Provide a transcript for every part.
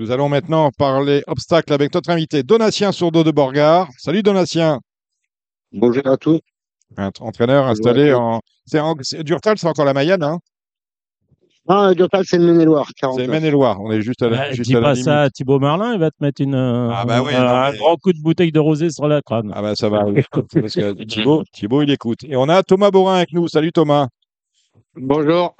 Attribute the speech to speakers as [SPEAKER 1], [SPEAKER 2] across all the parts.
[SPEAKER 1] Nous allons maintenant parler obstacles avec notre invité Donatien Sourdeau de Borgard. Salut Donatien.
[SPEAKER 2] Bonjour à tous.
[SPEAKER 1] Un entraîneur installé en. C'est en... Durtal, c'est encore la Mayenne, hein?
[SPEAKER 2] Ah, Durtal, c'est le Maine-et-Loire.
[SPEAKER 1] C'est Maine-et-Loire. On est juste à la.
[SPEAKER 3] Bah,
[SPEAKER 1] juste
[SPEAKER 3] dis
[SPEAKER 1] à la
[SPEAKER 3] pas
[SPEAKER 1] limite.
[SPEAKER 3] ça à Thibaut Marlin, il va te mettre une,
[SPEAKER 1] Ah bah oui,
[SPEAKER 3] un,
[SPEAKER 1] non,
[SPEAKER 3] un
[SPEAKER 1] mais-
[SPEAKER 3] grand coup de bouteille de rosé sur la crâne.
[SPEAKER 1] Ah bah ça va. Parce que Thibaut, Thibaut, il écoute. Et on a Thomas Borin avec nous. Salut Thomas.
[SPEAKER 4] Bonjour,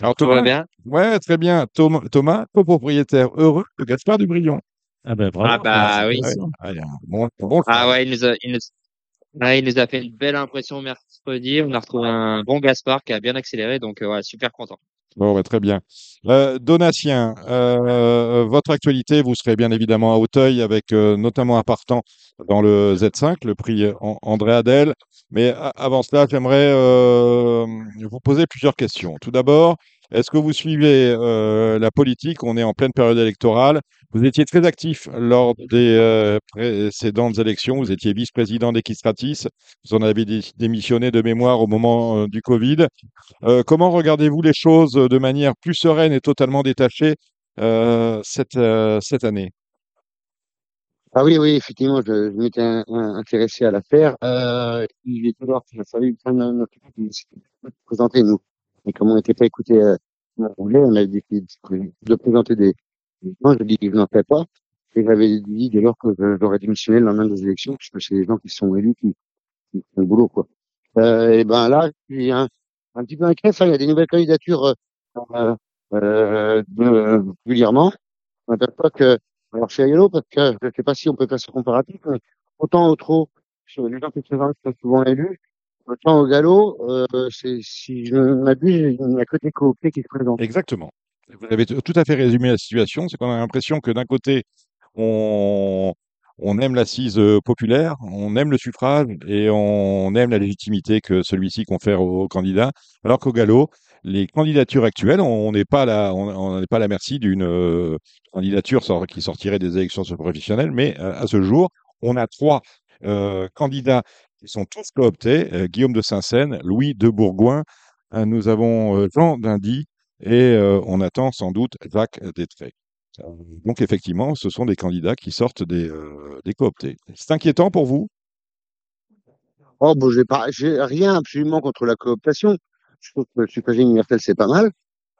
[SPEAKER 1] Alors
[SPEAKER 4] tout va bien?
[SPEAKER 1] Ouais, très bien. Thomas, Thomas copropriétaire heureux de Gaspard Dubrion.
[SPEAKER 3] Ah ben bravo.
[SPEAKER 4] Ah bah oui.
[SPEAKER 1] Ah, il y a un bon, bon
[SPEAKER 4] Ah ouais, il nous a, il nous, ah, il nous a fait une belle impression mercredi. On a retrouvé un bon Gaspard qui a bien accéléré, donc euh, ouais, super content.
[SPEAKER 1] Bon, bah, très bien. Euh, Donatien, euh, votre actualité, vous serez bien évidemment à Auteuil avec euh, notamment un partant dans le Z5, le prix An- André Adel. Mais avant cela, j'aimerais euh, vous poser plusieurs questions. Tout d'abord, est-ce que vous suivez euh, la politique On est en pleine période électorale. Vous étiez très actif lors des euh, précédentes élections. Vous étiez vice-président d'Equistratis. Vous en avez dé- démissionné de mémoire au moment euh, du Covid. Euh, comment regardez-vous les choses de manière plus sereine et totalement détachée euh, cette, euh, cette année
[SPEAKER 2] Ah oui, oui, effectivement, je, je m'étais intéressé à l'affaire. Euh, il est toujours de se présenter, nous. Et comme on n'était pas écouté euh, on voulait, on a décidé de, présenter des gens. Je dis que je n'en fais pas. Et j'avais dit dès lors que j'aurais démissionné le lendemain des élections, puisque c'est les gens qui sont élus qui, qui font le boulot, quoi. Euh, et ben là, je suis un, un petit peu inquiet. Il y a des nouvelles candidatures euh, euh, de, régulièrement. On m'aperçoit que alors, chez Ayolo, parce que je ne sais pas si on peut faire ce comparatif, mais autant au sur les gens qui sont souvent élus, autant au galop, euh, si je m'abuse, il n'y a que des cooptés qui se présentent.
[SPEAKER 1] Exactement. Vous avez tout à fait résumé la situation. C'est qu'on a l'impression que d'un côté, on, aime l'assise euh, populaire, on aime le suffrage et on aime la légitimité que celui-ci confère aux, candidats, alors qu'au galop, les candidatures actuelles, on n'est pas à la, on, pas à la merci d'une euh, candidature qui sortirait des élections professionnelles, mais à ce jour, on a trois candidats qui sont tous cooptés, euh, Guillaume de Saint-Seine, Louis de Bourgoin, euh, nous avons euh, Jean Dindy et euh, on attend sans doute Jacques Détré. Donc effectivement, ce sont des candidats qui sortent des, euh, des cooptés. C'est inquiétant pour vous?
[SPEAKER 2] Oh, bon, j'ai pas, j'ai rien absolument contre la cooptation. Je trouve que le suffrage universel, c'est pas mal.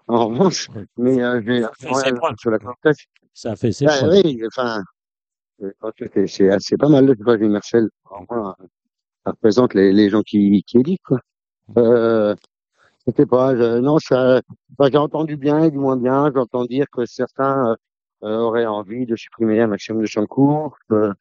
[SPEAKER 2] En revanche, mais euh, j'ai rien la cooptation.
[SPEAKER 3] Ça a fait ses
[SPEAKER 2] Ah, oui, enfin, que c'est, c'est, assez pas mal le suffrage universel. Ça représente les, les gens qui, qui élitent, quoi. Euh, je sais pas, je, non, ça, enfin, j'ai entendu bien et du moins bien. J'entends dire que certains euh, euh, auraient envie de supprimer un maximum de champs de course. Euh,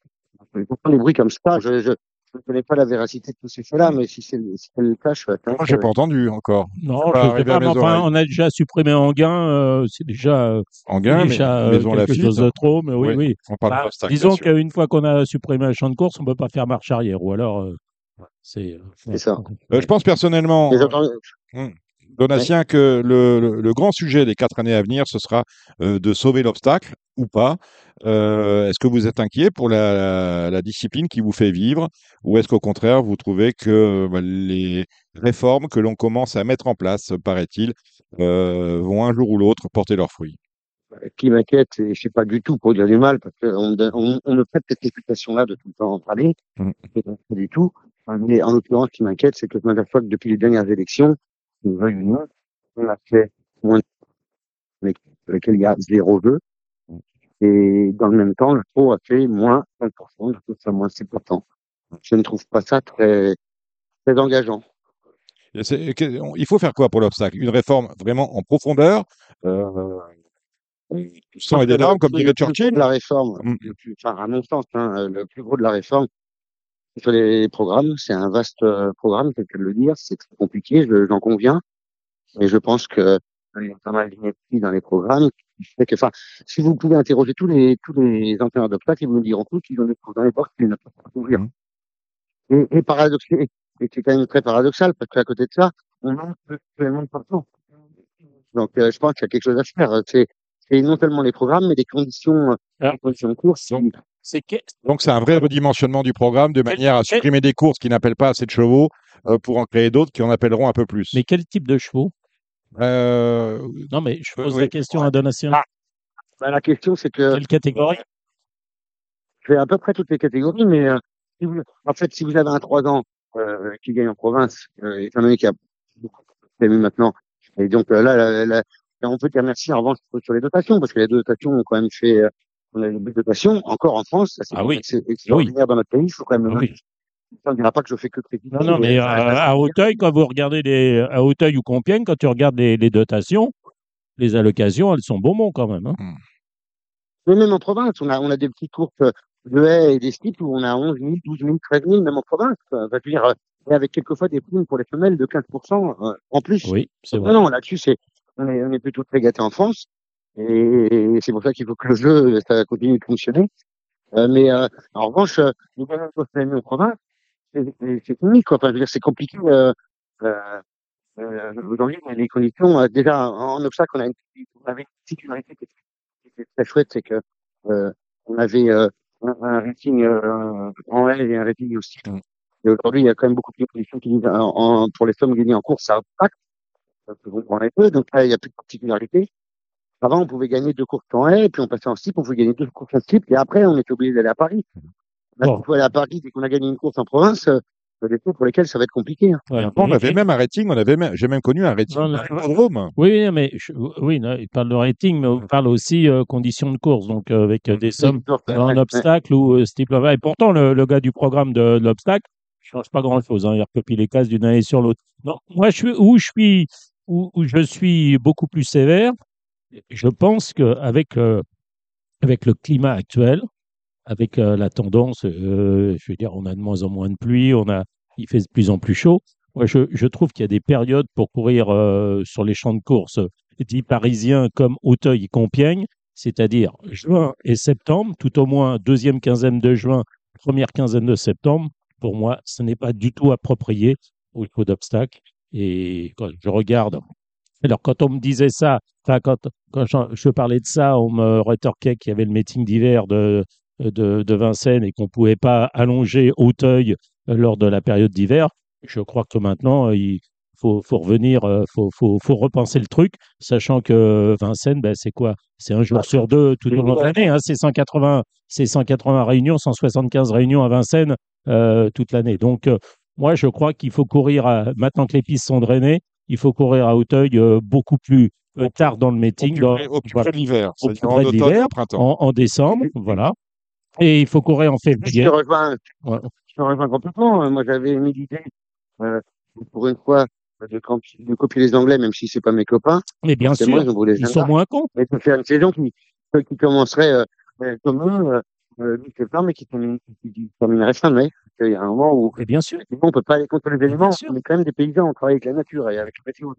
[SPEAKER 2] des bruits comme ça. Je, je, je ne connais pas la véracité de tous ces faits-là, mais si c'est, si c'est le cas, je.
[SPEAKER 1] Moi, j'ai pas entendu encore.
[SPEAKER 3] Non, je sais pas, mais enfin, on a déjà supprimé Anguin, euh, c'est déjà, euh,
[SPEAKER 1] Anguin, mais
[SPEAKER 3] déjà euh,
[SPEAKER 1] Maison
[SPEAKER 3] quelque
[SPEAKER 1] Lafitte.
[SPEAKER 3] chose de trop, mais oui,
[SPEAKER 1] Oui,
[SPEAKER 3] oui.
[SPEAKER 1] On parle
[SPEAKER 3] Bah, disons qu'une fois qu'on a supprimé un champ de course, on peut pas faire marche arrière, ou alors euh, c'est. euh,
[SPEAKER 2] ça.
[SPEAKER 1] Euh, je pense personnellement,
[SPEAKER 2] Et j'entends-
[SPEAKER 1] Donatien, que le, le- le grand sujet des quatre années à venir, ce sera euh, de sauver l'obstacle ou pas. Euh, est-ce que vous êtes inquiet pour la, la discipline qui vous fait vivre ou est-ce qu'au contraire, vous trouvez que bah, les réformes que l'on commence à mettre en place, paraît-il, euh, vont un jour ou l'autre porter leurs fruits?
[SPEAKER 2] Ce qui m'inquiète, et je sais pas du tout pour dire du mal, parce qu'on on, on me prête cette réputation-là de tout le temps en parler,
[SPEAKER 1] Mm.
[SPEAKER 2] c'est pas du tout. Mais en l'occurrence, ce qui m'inquiète, c'est que je m'aperçois que depuis les dernières élections, nous veuille ou non, on a fait moins de avec lequel il y a zéro jeu. Et dans le même temps, le pro a fait moins 5%, je trouve ça moins 6%. Je ne trouve pas ça très, très engageant.
[SPEAKER 1] Il faut faire quoi pour l'obstacle? Une réforme vraiment en profondeur, euh, sans et des larmes, comme dirait Churchill?
[SPEAKER 2] La réforme,
[SPEAKER 1] Mm.
[SPEAKER 2] le plus, enfin, à mon sens, hein, le plus gros de la réforme, sur les programmes. C'est un vaste euh, programme, c'est le dire. C'est très compliqué, je- j'en conviens. Et je pense que il y a pas mal d'inepties dans les programmes. que, enfin, si vous pouvez interroger tous les tous les entraîneurs d'obstacles, ils vous diront tous qu'ils ont des trous dans les portes qu'ils ne peuvent pas couvrir.
[SPEAKER 1] Mhm.
[SPEAKER 2] Et, et paradoxal, et c'est quand même très paradoxal parce qu'à côté de ça, on manque actuellement de partout. Donc, euh, je pense qu'il y a quelque chose à faire. C'est c'est non seulement les programmes, mais les conditions, euh,
[SPEAKER 3] Ah.
[SPEAKER 2] les conditions de course.
[SPEAKER 1] Donc,
[SPEAKER 3] C'est que-
[SPEAKER 1] Donc c'est un vrai redimensionnement du programme de manière à supprimer des courses qui n'appellent pas assez de chevaux euh, pour en créer d'autres qui en appelleront un peu plus.
[SPEAKER 3] Mais quel type de chevaux?
[SPEAKER 1] Euh,
[SPEAKER 3] Non, mais je
[SPEAKER 1] Euh,
[SPEAKER 3] pose
[SPEAKER 1] oui.
[SPEAKER 3] la question à Donatien.
[SPEAKER 2] Ah. Bah, la question, c'est que
[SPEAKER 3] Quelle catégorie?
[SPEAKER 2] Je fais à peu près toutes les catégories, mais euh, si vous, en fait, si vous avez un 3 ans euh, qui gagne en province, euh, étant donné qu'il y a beaucoup de maintenant, et donc euh, là, là, on peut dire merci en revanche sur les dotations, parce que les dotations ont quand même fait, euh, on a des dotations encore en France, ça, c'est
[SPEAKER 3] Ah oui.
[SPEAKER 2] c'est extraordinaire dans notre pays, il faut quand même.
[SPEAKER 3] Ah oui.
[SPEAKER 2] On ne dira pas que je fais que critiquer.
[SPEAKER 3] Non, non, mais
[SPEAKER 2] reste
[SPEAKER 3] à, à Auteuil, quand vous regardez les, à Auteuil ou Compiègne, quand tu regardes les, les dotations, les allocations, elles sont bonbons quand même. hein.
[SPEAKER 2] Mais même en province, on a, on a des petites courses de haies et des skips où on a 11 000, 12 000, 13 000, même en province. quoi. Enfin, je veux dire, euh, et avec quelquefois des primes pour les femelles de 15% euh, en plus.
[SPEAKER 3] Oui, c'est
[SPEAKER 2] Non,
[SPEAKER 3] vrai.
[SPEAKER 2] non, là-dessus, c'est, on est, on est plutôt très gâtés en France. Et, c'est pour ça qu'il faut que le jeu, ça continue de fonctionner. Euh, mais euh, en revanche, euh, les en province, c'est unique, quoi. Enfin, je veux dire, c'est compliqué. Euh, euh, euh, aujourd'hui, les conditions, euh, déjà, en, obstacle, on, a une, on avait une sécurité qui était, très chouette, c'est que euh, on avait euh, un, rating euh, en L et un rating aussi.
[SPEAKER 1] Mm.
[SPEAKER 2] Et aujourd'hui, il y a quand même beaucoup plus de conditions qui disent en, en- pour les sommes gagnées en course, ça impacte. Donc là, il n'y a plus de particularité. Avant, on pouvait gagner deux courses en haie, puis on passait en slip, on pouvait gagner deux courses en slip, et après, on était obligé d'aller à Paris. Là,
[SPEAKER 3] Bon.
[SPEAKER 2] on peut aller à Paris dès qu'on a gagné une course en province, euh, il y a des cours pour lesquels ça va être compliqué. hein.
[SPEAKER 3] Ouais.
[SPEAKER 1] On avait
[SPEAKER 3] et-
[SPEAKER 1] même un rating, on avait même, j'ai même connu un rating
[SPEAKER 3] Non, non,
[SPEAKER 1] à l'hippodrome.
[SPEAKER 3] Oui, mais je- oui, non, il parle de rating, mais on parle aussi euh, conditions de course, donc euh, avec euh, des sommes
[SPEAKER 2] ouais,
[SPEAKER 3] obstacle ou euh, ce type-là. Et pourtant, le, le gars du programme de, de l'obstacle ne change pas grand-chose. Hein, il recopie les cases d'une année sur l'autre. Moi, je suis, où je suis, où, je suis beaucoup plus sévère. Je pense qu'avec euh, avec le climat actuel, avec euh, la tendance, euh, je veux dire, on a de moins en moins de pluie, on a, il fait de plus en plus chaud. Moi, je, je trouve qu'il y a des périodes pour courir euh, sur les champs de course dits parisiens comme Auteuil et Compiègne, c'est-à-dire juin et septembre, tout au moins deuxième quinzaine de juin, première quinzaine de septembre. Pour moi, ce n'est pas du tout approprié au niveau d'obstacles. Et quand je regarde, alors quand on me disait ça, enfin quand, quand je, parlais de ça, on me rétorquait qu'il y avait le meeting d'hiver de, de, de Vincennes et qu'on ne pouvait pas allonger Auteuil euh, lors de la période d'hiver. Je crois que maintenant, euh, il faut, faut revenir, euh, faut, faut, faut repenser le truc, sachant que Vincennes, ben, c'est quoi? C'est un jour sur deux tout au long de l'année. Hein, c'est 180, c'est 180 réunions, 175 réunions à Vincennes euh, toute l'année. Donc, moi, je crois qu'il faut courir, à, maintenant que les pistes sont drainées, il faut courir à Auteuil euh, beaucoup plus euh, tard dans le meeting,
[SPEAKER 1] au plus
[SPEAKER 3] voilà,
[SPEAKER 1] de l'hiver, c'est-à-dire en
[SPEAKER 3] de
[SPEAKER 1] automne printemps.
[SPEAKER 3] en, en décembre, voilà. Et il faut courir en
[SPEAKER 2] Je
[SPEAKER 3] février.
[SPEAKER 2] te rejoins,
[SPEAKER 3] Ouais.
[SPEAKER 2] je te rejoins complètement. Euh, Moi, j'avais une idée, euh, pour une fois, de, camp- de copier les Anglais, même si c'est pas mes copains.
[SPEAKER 3] Mais bien
[SPEAKER 2] C'est moi,
[SPEAKER 3] sûr,
[SPEAKER 2] ils
[SPEAKER 3] sont moins cons.
[SPEAKER 2] Mais de faire une saison qui, euh, qui commencerait euh, euh, comme eux, euh, euh, mi-septembre, mais qui terminerait fin mai. Qu'il y a un moment où
[SPEAKER 3] Mais bien sûr.
[SPEAKER 2] on peut pas aller contre les éléments. On est quand même des paysans, on travaille avec la nature et avec la météo.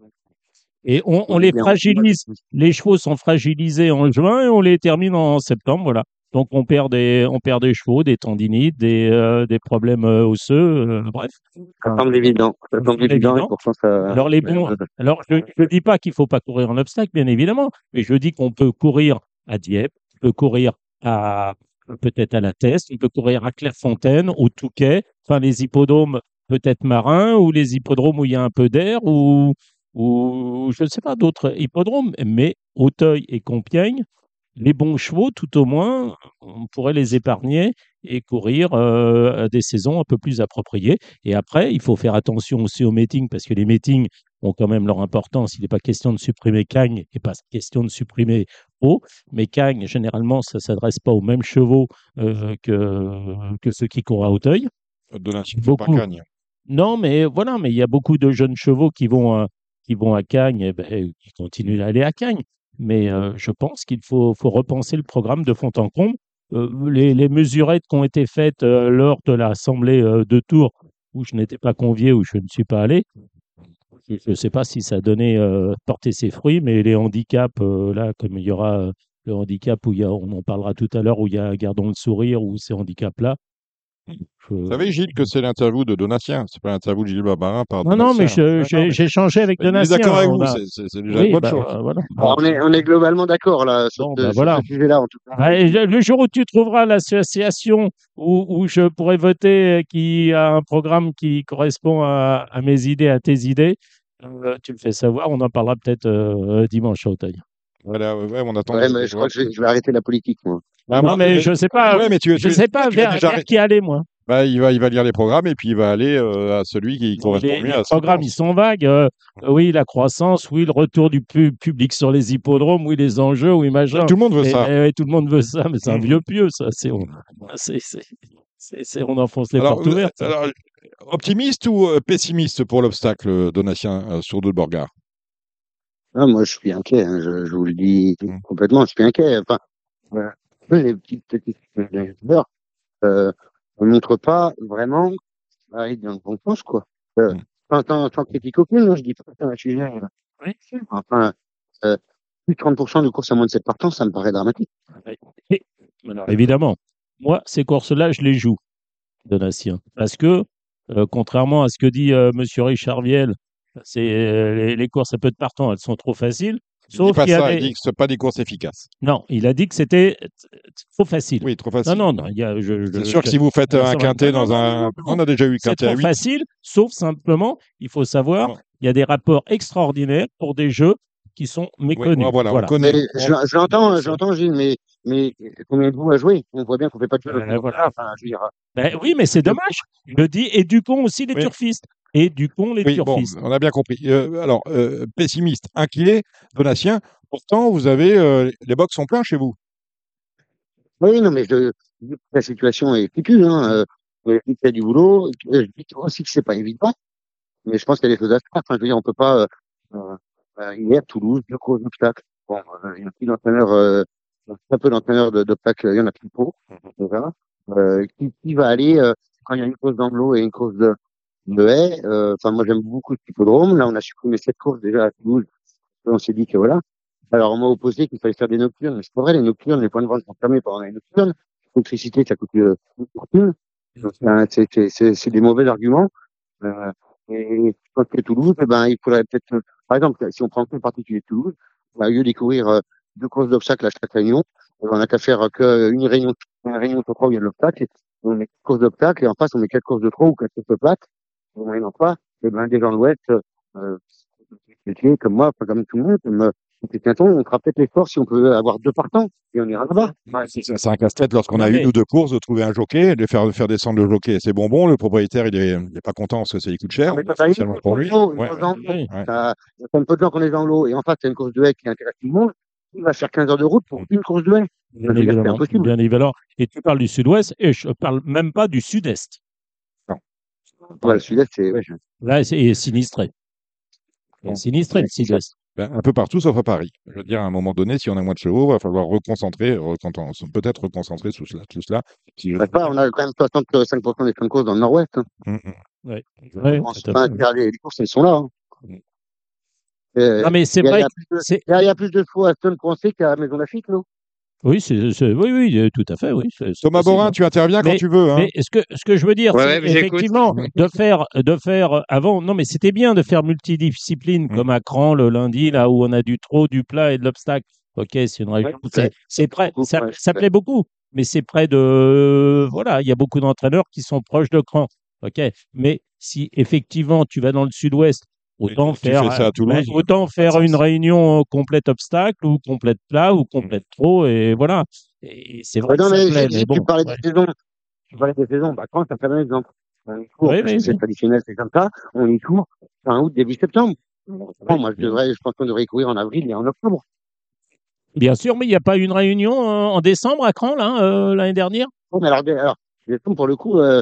[SPEAKER 3] Et on, on les fragilise. Les chevaux sont fragilisés en juin et on les termine en septembre, voilà. Donc on perd des, on perd des chevaux, des tendinites, des, euh, des problèmes euh, osseux, euh, bref.
[SPEAKER 2] Ça semble évident. Ça semble
[SPEAKER 3] semble
[SPEAKER 2] évident et
[SPEAKER 3] évident.
[SPEAKER 2] pourtant ça.
[SPEAKER 3] Alors les bons, alors je ne dis pas qu'il faut pas courir en obstacle, bien évidemment, mais je dis qu'on peut courir à Dieppe, on peut courir à peut-être à la Teste, on peut courir à Clairefontaine, au Touquet, enfin les hippodromes peut-être marins ou les hippodromes où il y a un peu d'air ou ou je ne sais pas d'autres hippodromes, mais Auteuil et Compiègne, les bons chevaux, tout au moins, on pourrait les épargner et courir euh, des saisons un peu plus appropriées. Et après, il faut faire attention aussi aux meetings parce que les meetings ont quand même leur importance. Il n'est pas question de supprimer Cagne et pas question de supprimer Pau. Mais Cagne, généralement, ça ne s'adresse pas aux mêmes chevaux euh, que, que ceux qui courent à Auteuil.
[SPEAKER 1] De
[SPEAKER 3] Beaucoup.
[SPEAKER 1] Barcagne.
[SPEAKER 3] Non, mais voilà, mais il y a beaucoup de jeunes chevaux qui vont à, qui vont à Cagnes, et ben, qui continuent d'aller à Cagnes. Mais euh, je pense qu'il faut, faut repenser le programme de fond en comble. Euh, les, mesurettes qui ont été faites euh, lors de l'assemblée euh, de Tours, où je n'étais pas convié, où je ne suis pas allé, je ne sais pas si ça donné euh, porté ses fruits, mais les handicaps, là, comme il y aura le handicap où il y a, on en parlera tout à l'heure, où il y a Gardons le sourire, ou ces handicaps-là. Je-
[SPEAKER 1] Vous savez, Gilles, que c'est l'interview de Donatien. C'est pas l'interview de Gilles Barbarin par
[SPEAKER 3] Non, non, mais
[SPEAKER 1] Donatien.
[SPEAKER 3] j'ai
[SPEAKER 1] non, mais-
[SPEAKER 3] j'ai échangé avec Donatien.
[SPEAKER 1] d'accord avec
[SPEAKER 3] on
[SPEAKER 1] vous,
[SPEAKER 3] a-
[SPEAKER 1] c'est- déjà
[SPEAKER 3] Oui,
[SPEAKER 1] une bonne
[SPEAKER 3] bah,
[SPEAKER 1] chose.
[SPEAKER 3] euh, voilà.
[SPEAKER 2] On, est, on est globalement d'accord là sur,
[SPEAKER 3] Bon,
[SPEAKER 2] ce-
[SPEAKER 3] bah,
[SPEAKER 2] sur
[SPEAKER 3] voilà.
[SPEAKER 2] ce sujet-là en tout cas.
[SPEAKER 3] Bah, le jour où tu trouveras l'association où, où je pourrais voter euh, qui a un programme qui correspond à, à mes idées, à tes idées, euh, tu me fais savoir. On en parlera peut-être euh, dimanche à Auteuil.
[SPEAKER 1] Voilà, ouais, on attend.
[SPEAKER 2] Ouais, mais je crois que je vais, je vais arrêter la politique, moi.
[SPEAKER 1] Ah,
[SPEAKER 3] Non, mais je sais pas.
[SPEAKER 1] ouais, mais tu,
[SPEAKER 3] Je
[SPEAKER 1] tu-
[SPEAKER 3] sais pas vers,
[SPEAKER 1] déjà-
[SPEAKER 3] vers qui aller, moi.
[SPEAKER 1] bah, il va, il va lire les programmes et puis il va aller euh, à celui qui correspond
[SPEAKER 3] Les,
[SPEAKER 1] mieux
[SPEAKER 3] les
[SPEAKER 1] à
[SPEAKER 3] programmes, ils sont vagues. euh, oui, la croissance, oui, le retour du pu- public sur les hippodromes, oui, les enjeux, oui, machin.
[SPEAKER 1] Tout le monde veut
[SPEAKER 3] Et-
[SPEAKER 1] ça.
[SPEAKER 3] et- ouais, tout le monde veut ça, mais c'est un
[SPEAKER 1] Mhm.
[SPEAKER 3] vieux pieux, ça. C'est, on, c'est, c'est, c'est- c'est- on enfonce les
[SPEAKER 1] Alors,
[SPEAKER 3] portes ouvertes.
[SPEAKER 1] alors, optimiste ou euh, pessimiste pour l'obstacle Donatien euh, sur de Borgard
[SPEAKER 2] Ah, moi, je suis inquiet, hein, je, je vous le dis
[SPEAKER 1] Mm.
[SPEAKER 2] complètement, je suis inquiet. Enfin, les petites youtubeurs, euh, ne montrent pas vraiment aller dans le bon sens, quoi. Euh,
[SPEAKER 1] Mm.
[SPEAKER 2] sans, sans, sans critique aucune, je dis pas un sujet. euh,
[SPEAKER 3] Oui.
[SPEAKER 2] Enfin, euh, plus de 30% de courses à moins de 7 partants, ça me paraît dramatique.
[SPEAKER 3] Évidemment, moi, ces courses-là, je les joue, Donatien. Parce que, euh, contrairement à ce que dit euh, Monsieur Richard Viel, c'est, euh, les, les courses à peu de partants, elles sont trop faciles.
[SPEAKER 1] Il dit
[SPEAKER 3] Sauf
[SPEAKER 1] pas
[SPEAKER 3] a
[SPEAKER 1] ça, il dit que ce pas des courses efficaces.
[SPEAKER 3] Non, il a dit que c'était trop facile.
[SPEAKER 1] Oui, trop facile.
[SPEAKER 3] Non, non, non. il y a- je- je-
[SPEAKER 1] C'est sûr que si vous faites un quintet dans un. On a déjà eu quintet à
[SPEAKER 3] trop
[SPEAKER 1] 8.
[SPEAKER 3] facile, sauf simplement, il faut savoir, il y a des rapports extraordinaires pour des jeux qui sont
[SPEAKER 1] Oui,
[SPEAKER 3] méconnus.
[SPEAKER 1] moi, voilà, on
[SPEAKER 3] Voilà.
[SPEAKER 1] connaît.
[SPEAKER 2] Mais je, je l'entends, je l'entends, Gilles, mais, mais combien de vous à jouer? On voit bien qu'on fait pas de jeu.
[SPEAKER 3] Euh, voilà.
[SPEAKER 2] Enfin, je veux dire,
[SPEAKER 3] Ben oui, mais c'est dommage. Je le dis, éduquons aussi les
[SPEAKER 1] Oui.
[SPEAKER 3] turfistes. Éduquons les
[SPEAKER 1] Oui, bon,
[SPEAKER 3] turfistes.
[SPEAKER 1] on a bien compris. Euh, alors, euh, pessimiste, inquiet, Donatien. Pourtant, vous avez euh, les box sont pleins chez vous.
[SPEAKER 2] Oui, non, mais je, la situation est foutue. Hein. Euh, qu'il y a du boulot. Je dis aussi que c'est pas évident. Mais je pense qu'il y a des choses à faire. Enfin, je veux dire, on peut pas. Euh, euh, hier, Toulouse, deux gros obstacles. Bon, euh, il y a plus d'entraîneurs, euh, un peu d'entraîneurs de- d'obstacles. Il y en a plus pour. Euh, qui, qui va aller euh, quand il y a une course d'anglo et une course de, de haie. euh, Enfin, moi, j'aime beaucoup ce hippodrome. Là, on a supprimé cette course déjà à Toulouse. On s'est dit que voilà. Alors, on m'a opposé qu'il fallait faire des nocturnes. Mais C'est pas vrai, les nocturnes, les points de vente sont fermés pendant les nocturnes. L'électricité, ça coûte euh, une fortune. C'est- c'est- c'est des mauvais arguments. Euh, et je pense que Toulouse, eh ben, il faudrait peut-être, par exemple, si on prend le particulier de Toulouse, au lieu de courir deux courses d'obstacles à chaque réunion, on n'a qu'à faire qu'une réunion, une réunion sur trois où il y a de l'obstacle, on met quatre courses d'obstacles, et en face, on met quatre courses de trop ou quatre courses de plates, au moyen pas, et ben, des gens de l'Ouest, euh, comme moi, pas comme tout le monde, comme, euh, on fera peut-être l'effort si on peut avoir deux partants, et on ira là-bas.
[SPEAKER 1] C'est c'est un casse-tête lorsqu'on a
[SPEAKER 3] mais-
[SPEAKER 1] une ou deux courses de trouver un jockey, de faire, de faire descendre le jockey. C'est bonbon. Le propriétaire, il est, il est pas content parce que ça lui coûte cher, spécialement pour lui. Ouais, ouais.
[SPEAKER 3] Oui.
[SPEAKER 1] Ouais.
[SPEAKER 2] t'as t'as un peu de gens qu'on est dans l'eau, et en face, t'as une course de haie qui intéresse tout le monde, il va faire 15 heures de route pour une course de haie.
[SPEAKER 3] Bien évidemment.
[SPEAKER 2] impossible.
[SPEAKER 3] Bien évidemment. Et tu parles du sud-ouest, et je parle même pas du sud-est.
[SPEAKER 2] Ouais, le sud-est, c'est, ouais, je-
[SPEAKER 3] Là, c'est sinistré.
[SPEAKER 1] Bon.
[SPEAKER 3] sinistré, le sud-est.
[SPEAKER 1] Ben, un peu partout sauf à Paris. Je veux dire, à un moment donné, si on a moins de chevaux, il va falloir reconcentrer, peut-être reconcentrer tout cela. Tout cela. Si je-
[SPEAKER 2] Ouais, pas, on a quand même 65% des fins de course dans le nord-ouest. Hein.
[SPEAKER 1] Mm, mm.
[SPEAKER 3] Ouais.
[SPEAKER 2] Je
[SPEAKER 3] Ouais,
[SPEAKER 2] pas les, les courses, elles sont là. Hein. Euh,
[SPEAKER 3] Non, mais c'est
[SPEAKER 2] il y a- il
[SPEAKER 3] vrai
[SPEAKER 2] il y y a plus de chevaux à Stone Coincé qu'à Maison Lafitte, non?
[SPEAKER 3] Oui, c'est, c'est- oui, oui, euh, tout à fait, oui. c'est- c'est
[SPEAKER 1] Thomas. Borin, tu interviens quand
[SPEAKER 3] Mais-
[SPEAKER 1] tu veux. Hein.
[SPEAKER 3] Mais ce que, ce que je veux dire,
[SPEAKER 4] Ouais,
[SPEAKER 3] c'est effectivement de faire, de faire avant. Non, mais c'était bien de faire multidiscipline
[SPEAKER 1] Mm.
[SPEAKER 3] comme à Cran le lundi, là où on a du trot, du plat et de l'obstacle. Ok, c'est une région.
[SPEAKER 2] Ouais,
[SPEAKER 3] c'est, près.
[SPEAKER 2] Beaucoup,
[SPEAKER 3] Ça,
[SPEAKER 2] ouais,
[SPEAKER 3] ça plaît beaucoup, mais c'est près de. Voilà, il y a beaucoup d'entraîneurs qui sont proches de Cran. Ok, mais si effectivement tu vas dans le sud-ouest, autant faire,
[SPEAKER 1] ça à Toulouse,
[SPEAKER 3] autant faire une réunion complète obstacle ou complète plat ou complète trot et voilà. Et c'est vrai
[SPEAKER 2] non, mais
[SPEAKER 3] plaît, mais bon,
[SPEAKER 2] tu parlais
[SPEAKER 3] ouais.
[SPEAKER 2] des saisons. Tu parlais des saisons. Bah, quand ça fait un exemple. On y court,
[SPEAKER 3] Oui,
[SPEAKER 2] c'est
[SPEAKER 3] oui.
[SPEAKER 2] traditionnel, c'est comme ça. On y court fin août, début septembre. Bon, moi, je devrais, je pense qu'on devrait y courir en avril et en octobre.
[SPEAKER 3] Bien sûr, mais il n'y a pas eu une réunion euh, en décembre à Cran, là, euh, l'année dernière?
[SPEAKER 2] Bon, mais alors, alors, pour le coup, euh,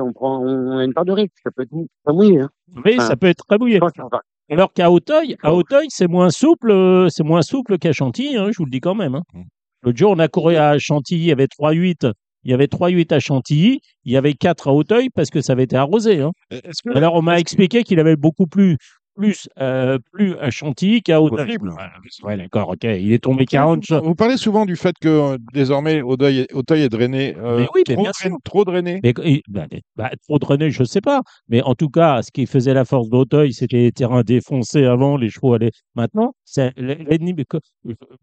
[SPEAKER 2] on prend, on a une part de risque. Ça peut être mouillé, hein.
[SPEAKER 3] Oui, ça peut être très
[SPEAKER 2] va-
[SPEAKER 3] Alors qu'à Auteuil, à Auteuil, c'est moins souple, euh, c'est moins souple qu'à Chantilly, hein, je vous le dis quand même. hein.
[SPEAKER 1] Mm.
[SPEAKER 3] L'autre jour, on a couru à Chantilly, il y avait 3-8. Il y avait 3-8 à Chantilly, il y avait 4 à Auteuil parce que ça avait été arrosé. hein.
[SPEAKER 1] Que
[SPEAKER 3] Alors, on m'a expliqué qu'il avait beaucoup plus, plus, euh, plus Chantilly qu'à Auteuil.
[SPEAKER 1] Possible.
[SPEAKER 3] Ouais, d'accord, ok. Il est tombé 40.
[SPEAKER 1] Vous, vous parlez souvent du fait que euh, désormais Auteuil est, Auteuil est drainé. euh,
[SPEAKER 3] Mais oui, mais
[SPEAKER 1] trop,
[SPEAKER 3] bien sûr.
[SPEAKER 1] trop drainé.
[SPEAKER 3] Mais bah, bah, trop drainé, je ne sais pas. Mais en tout cas, ce qui faisait la force d'Auteuil, c'était les terrains défoncés avant, les chevaux allaient. Maintenant, c'est l'ennemi. que-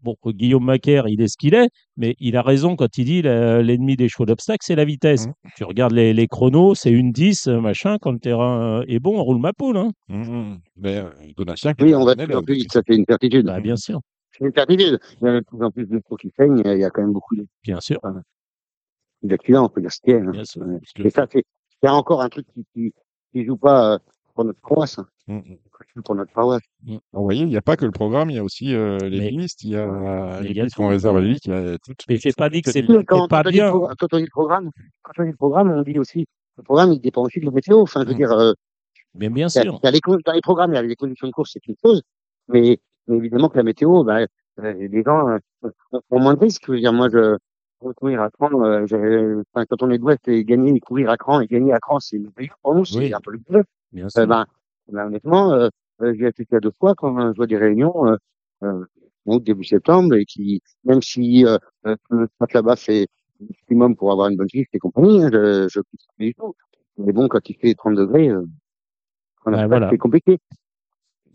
[SPEAKER 3] Bon, Guillaume Macaire, il est ce qu'il est, mais il a raison quand il dit l'ennemi des chevaux d'obstacle, c'est la vitesse.
[SPEAKER 1] Mhm.
[SPEAKER 3] Tu regardes les, les chronos, c'est une 10, euh, machin. Quand le terrain euh, est bon, on roule ma poule. Hein.
[SPEAKER 1] Hum, hum. Mais, euh, Donatien, qui
[SPEAKER 2] Oui, on va de plus en plus vite, ça c'est une certitude.
[SPEAKER 3] Bah, bien sûr.
[SPEAKER 2] c'est une certitude. Il y a de plus en plus de trous qui saignent, il y a quand même beaucoup
[SPEAKER 3] Bien sûr,
[SPEAKER 2] d'accidents, on peut dire ce qu'il y a. hein.
[SPEAKER 3] bien sûr.
[SPEAKER 2] Et ça, c'est encore un truc qui, qui, qui joue pas euh, pour notre paroisse, hein,
[SPEAKER 1] Mm, mm.
[SPEAKER 2] joue pour notre paroisse.
[SPEAKER 1] Vous voyez, il n'y a pas que le programme, il y a aussi euh, les
[SPEAKER 3] Mais-
[SPEAKER 1] listes, il y a les listes qu'on réserve à l'élite, il y a tout.
[SPEAKER 3] Mais j'ai pas dit que c'est
[SPEAKER 2] quand,
[SPEAKER 3] c'est pas
[SPEAKER 2] quand on dit le
[SPEAKER 3] bien.
[SPEAKER 2] pro- quand on dit le programme, quand on dit le programme, on dit aussi le programme, il dépend aussi de la météo. Enfin, je veux
[SPEAKER 1] Mm.
[SPEAKER 2] dire, euh,
[SPEAKER 3] Mais bien
[SPEAKER 2] il y a-
[SPEAKER 3] sûr.
[SPEAKER 2] a les, dans les programmes, il y a les conditions de course, c'est une chose, mais, mais évidemment que la météo, bah, euh, les gens euh, ont moins de risques. Je veux dire, moi, je courir à cran, euh, enfin, quand on est de l'Ouest, et gagner et courir à cran et gagner à cran, c'est merveilleux pour nous, c'est
[SPEAKER 3] Oui.
[SPEAKER 2] un peu le bleu.
[SPEAKER 3] Bien
[SPEAKER 2] Euh,
[SPEAKER 3] sûr.
[SPEAKER 2] ben, ben, honnêtement, euh, euh, j'ai assisté à deux fois quand euh, je vois des réunions, euh, euh, début septembre, et qui, même si euh, euh, le spot là-bas fait le maximum pour avoir une bonne piste et compagnie, hein, je, je pousse pas du tout. Mais bon, quand il fait 30 degrés, euh, on
[SPEAKER 3] Ben voilà.
[SPEAKER 2] c'est compliqué.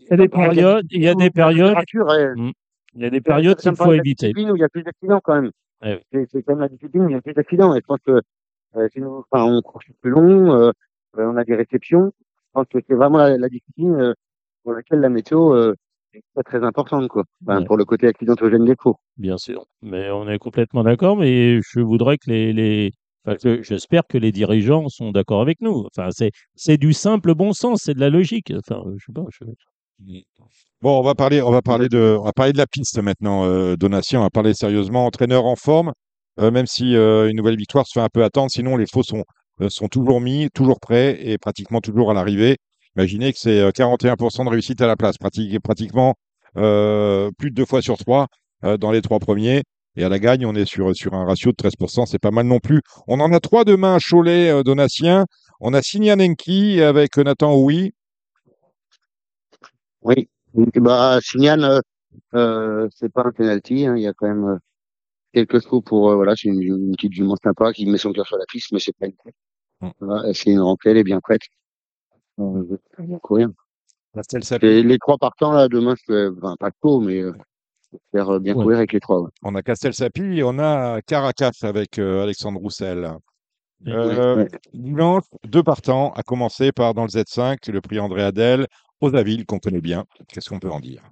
[SPEAKER 3] Il y a des périodes, il y a des périodes,
[SPEAKER 2] Température, euh,
[SPEAKER 3] il y a des périodes
[SPEAKER 2] ça
[SPEAKER 3] qu'il faut
[SPEAKER 2] la
[SPEAKER 3] éviter.
[SPEAKER 2] discipline où il y a plus d'accidents quand même.
[SPEAKER 3] Eh oui.
[SPEAKER 2] C'est c'est quand même la discipline où il y a plus d'accidents. Et je pense que euh, sinon, enfin, on court plus long, euh, euh, on a des réceptions. Je pense que c'est vraiment la, la discipline euh, pour laquelle la météo euh, est très, très importante, quoi. Enfin,
[SPEAKER 3] Ouais.
[SPEAKER 2] Pour le côté accidentogène des cours.
[SPEAKER 3] Bien sûr, mais on est complètement d'accord, mais je voudrais que les, les... Enfin, que- j'espère que les dirigeants sont d'accord avec nous. Enfin, c'est, c'est du simple bon sens, c'est de la logique. Enfin, je sais pas. je-
[SPEAKER 1] Bon, on va parler, on va parler de, on va parler de la piste maintenant, euh, Donatien. On va parler sérieusement. Entraîneur en forme, euh, même si euh, une nouvelle victoire se fait un peu attendre. Sinon, les faux sont, sont toujours mis, toujours prêts et pratiquement toujours à l'arrivée. Imaginez que c'est euh, 41% de réussite à la place, pratique, pratiquement euh, plus de deux fois sur trois euh, dans les trois premiers. Et à la gagne, on est sur, un ratio de 13%. C'est pas mal non plus. On en a trois demain, Cholet, euh, Donatien. On a Signanenki avec Nathan.
[SPEAKER 2] Oui. Donc, bah, euh, euh, c'est pas un penalty. Hein, il y a quand même euh, quelques trous pour, euh, voilà, c'est une, une petite jument sympa qui met son cœur sur la piste, mais c'est pas une tête.
[SPEAKER 1] Mm.
[SPEAKER 2] Voilà, fait une rentrée, elle est bien prête. Je vais bien courir. Et les trois partants, là, demain, je fais, enfin, pas tôt, mais euh, je vais faire euh, bien
[SPEAKER 3] Ouais.
[SPEAKER 2] courir avec les trois. ouais.
[SPEAKER 1] On a Castel Sapi et on a Caracas avec euh, Alexandre Roussel. Euh,
[SPEAKER 2] ouais.
[SPEAKER 1] Deux partants, à commencer par dans le Z5, le prix André Adel, Osaville, qu'on connaît bien. Qu'est-ce qu'on peut en dire?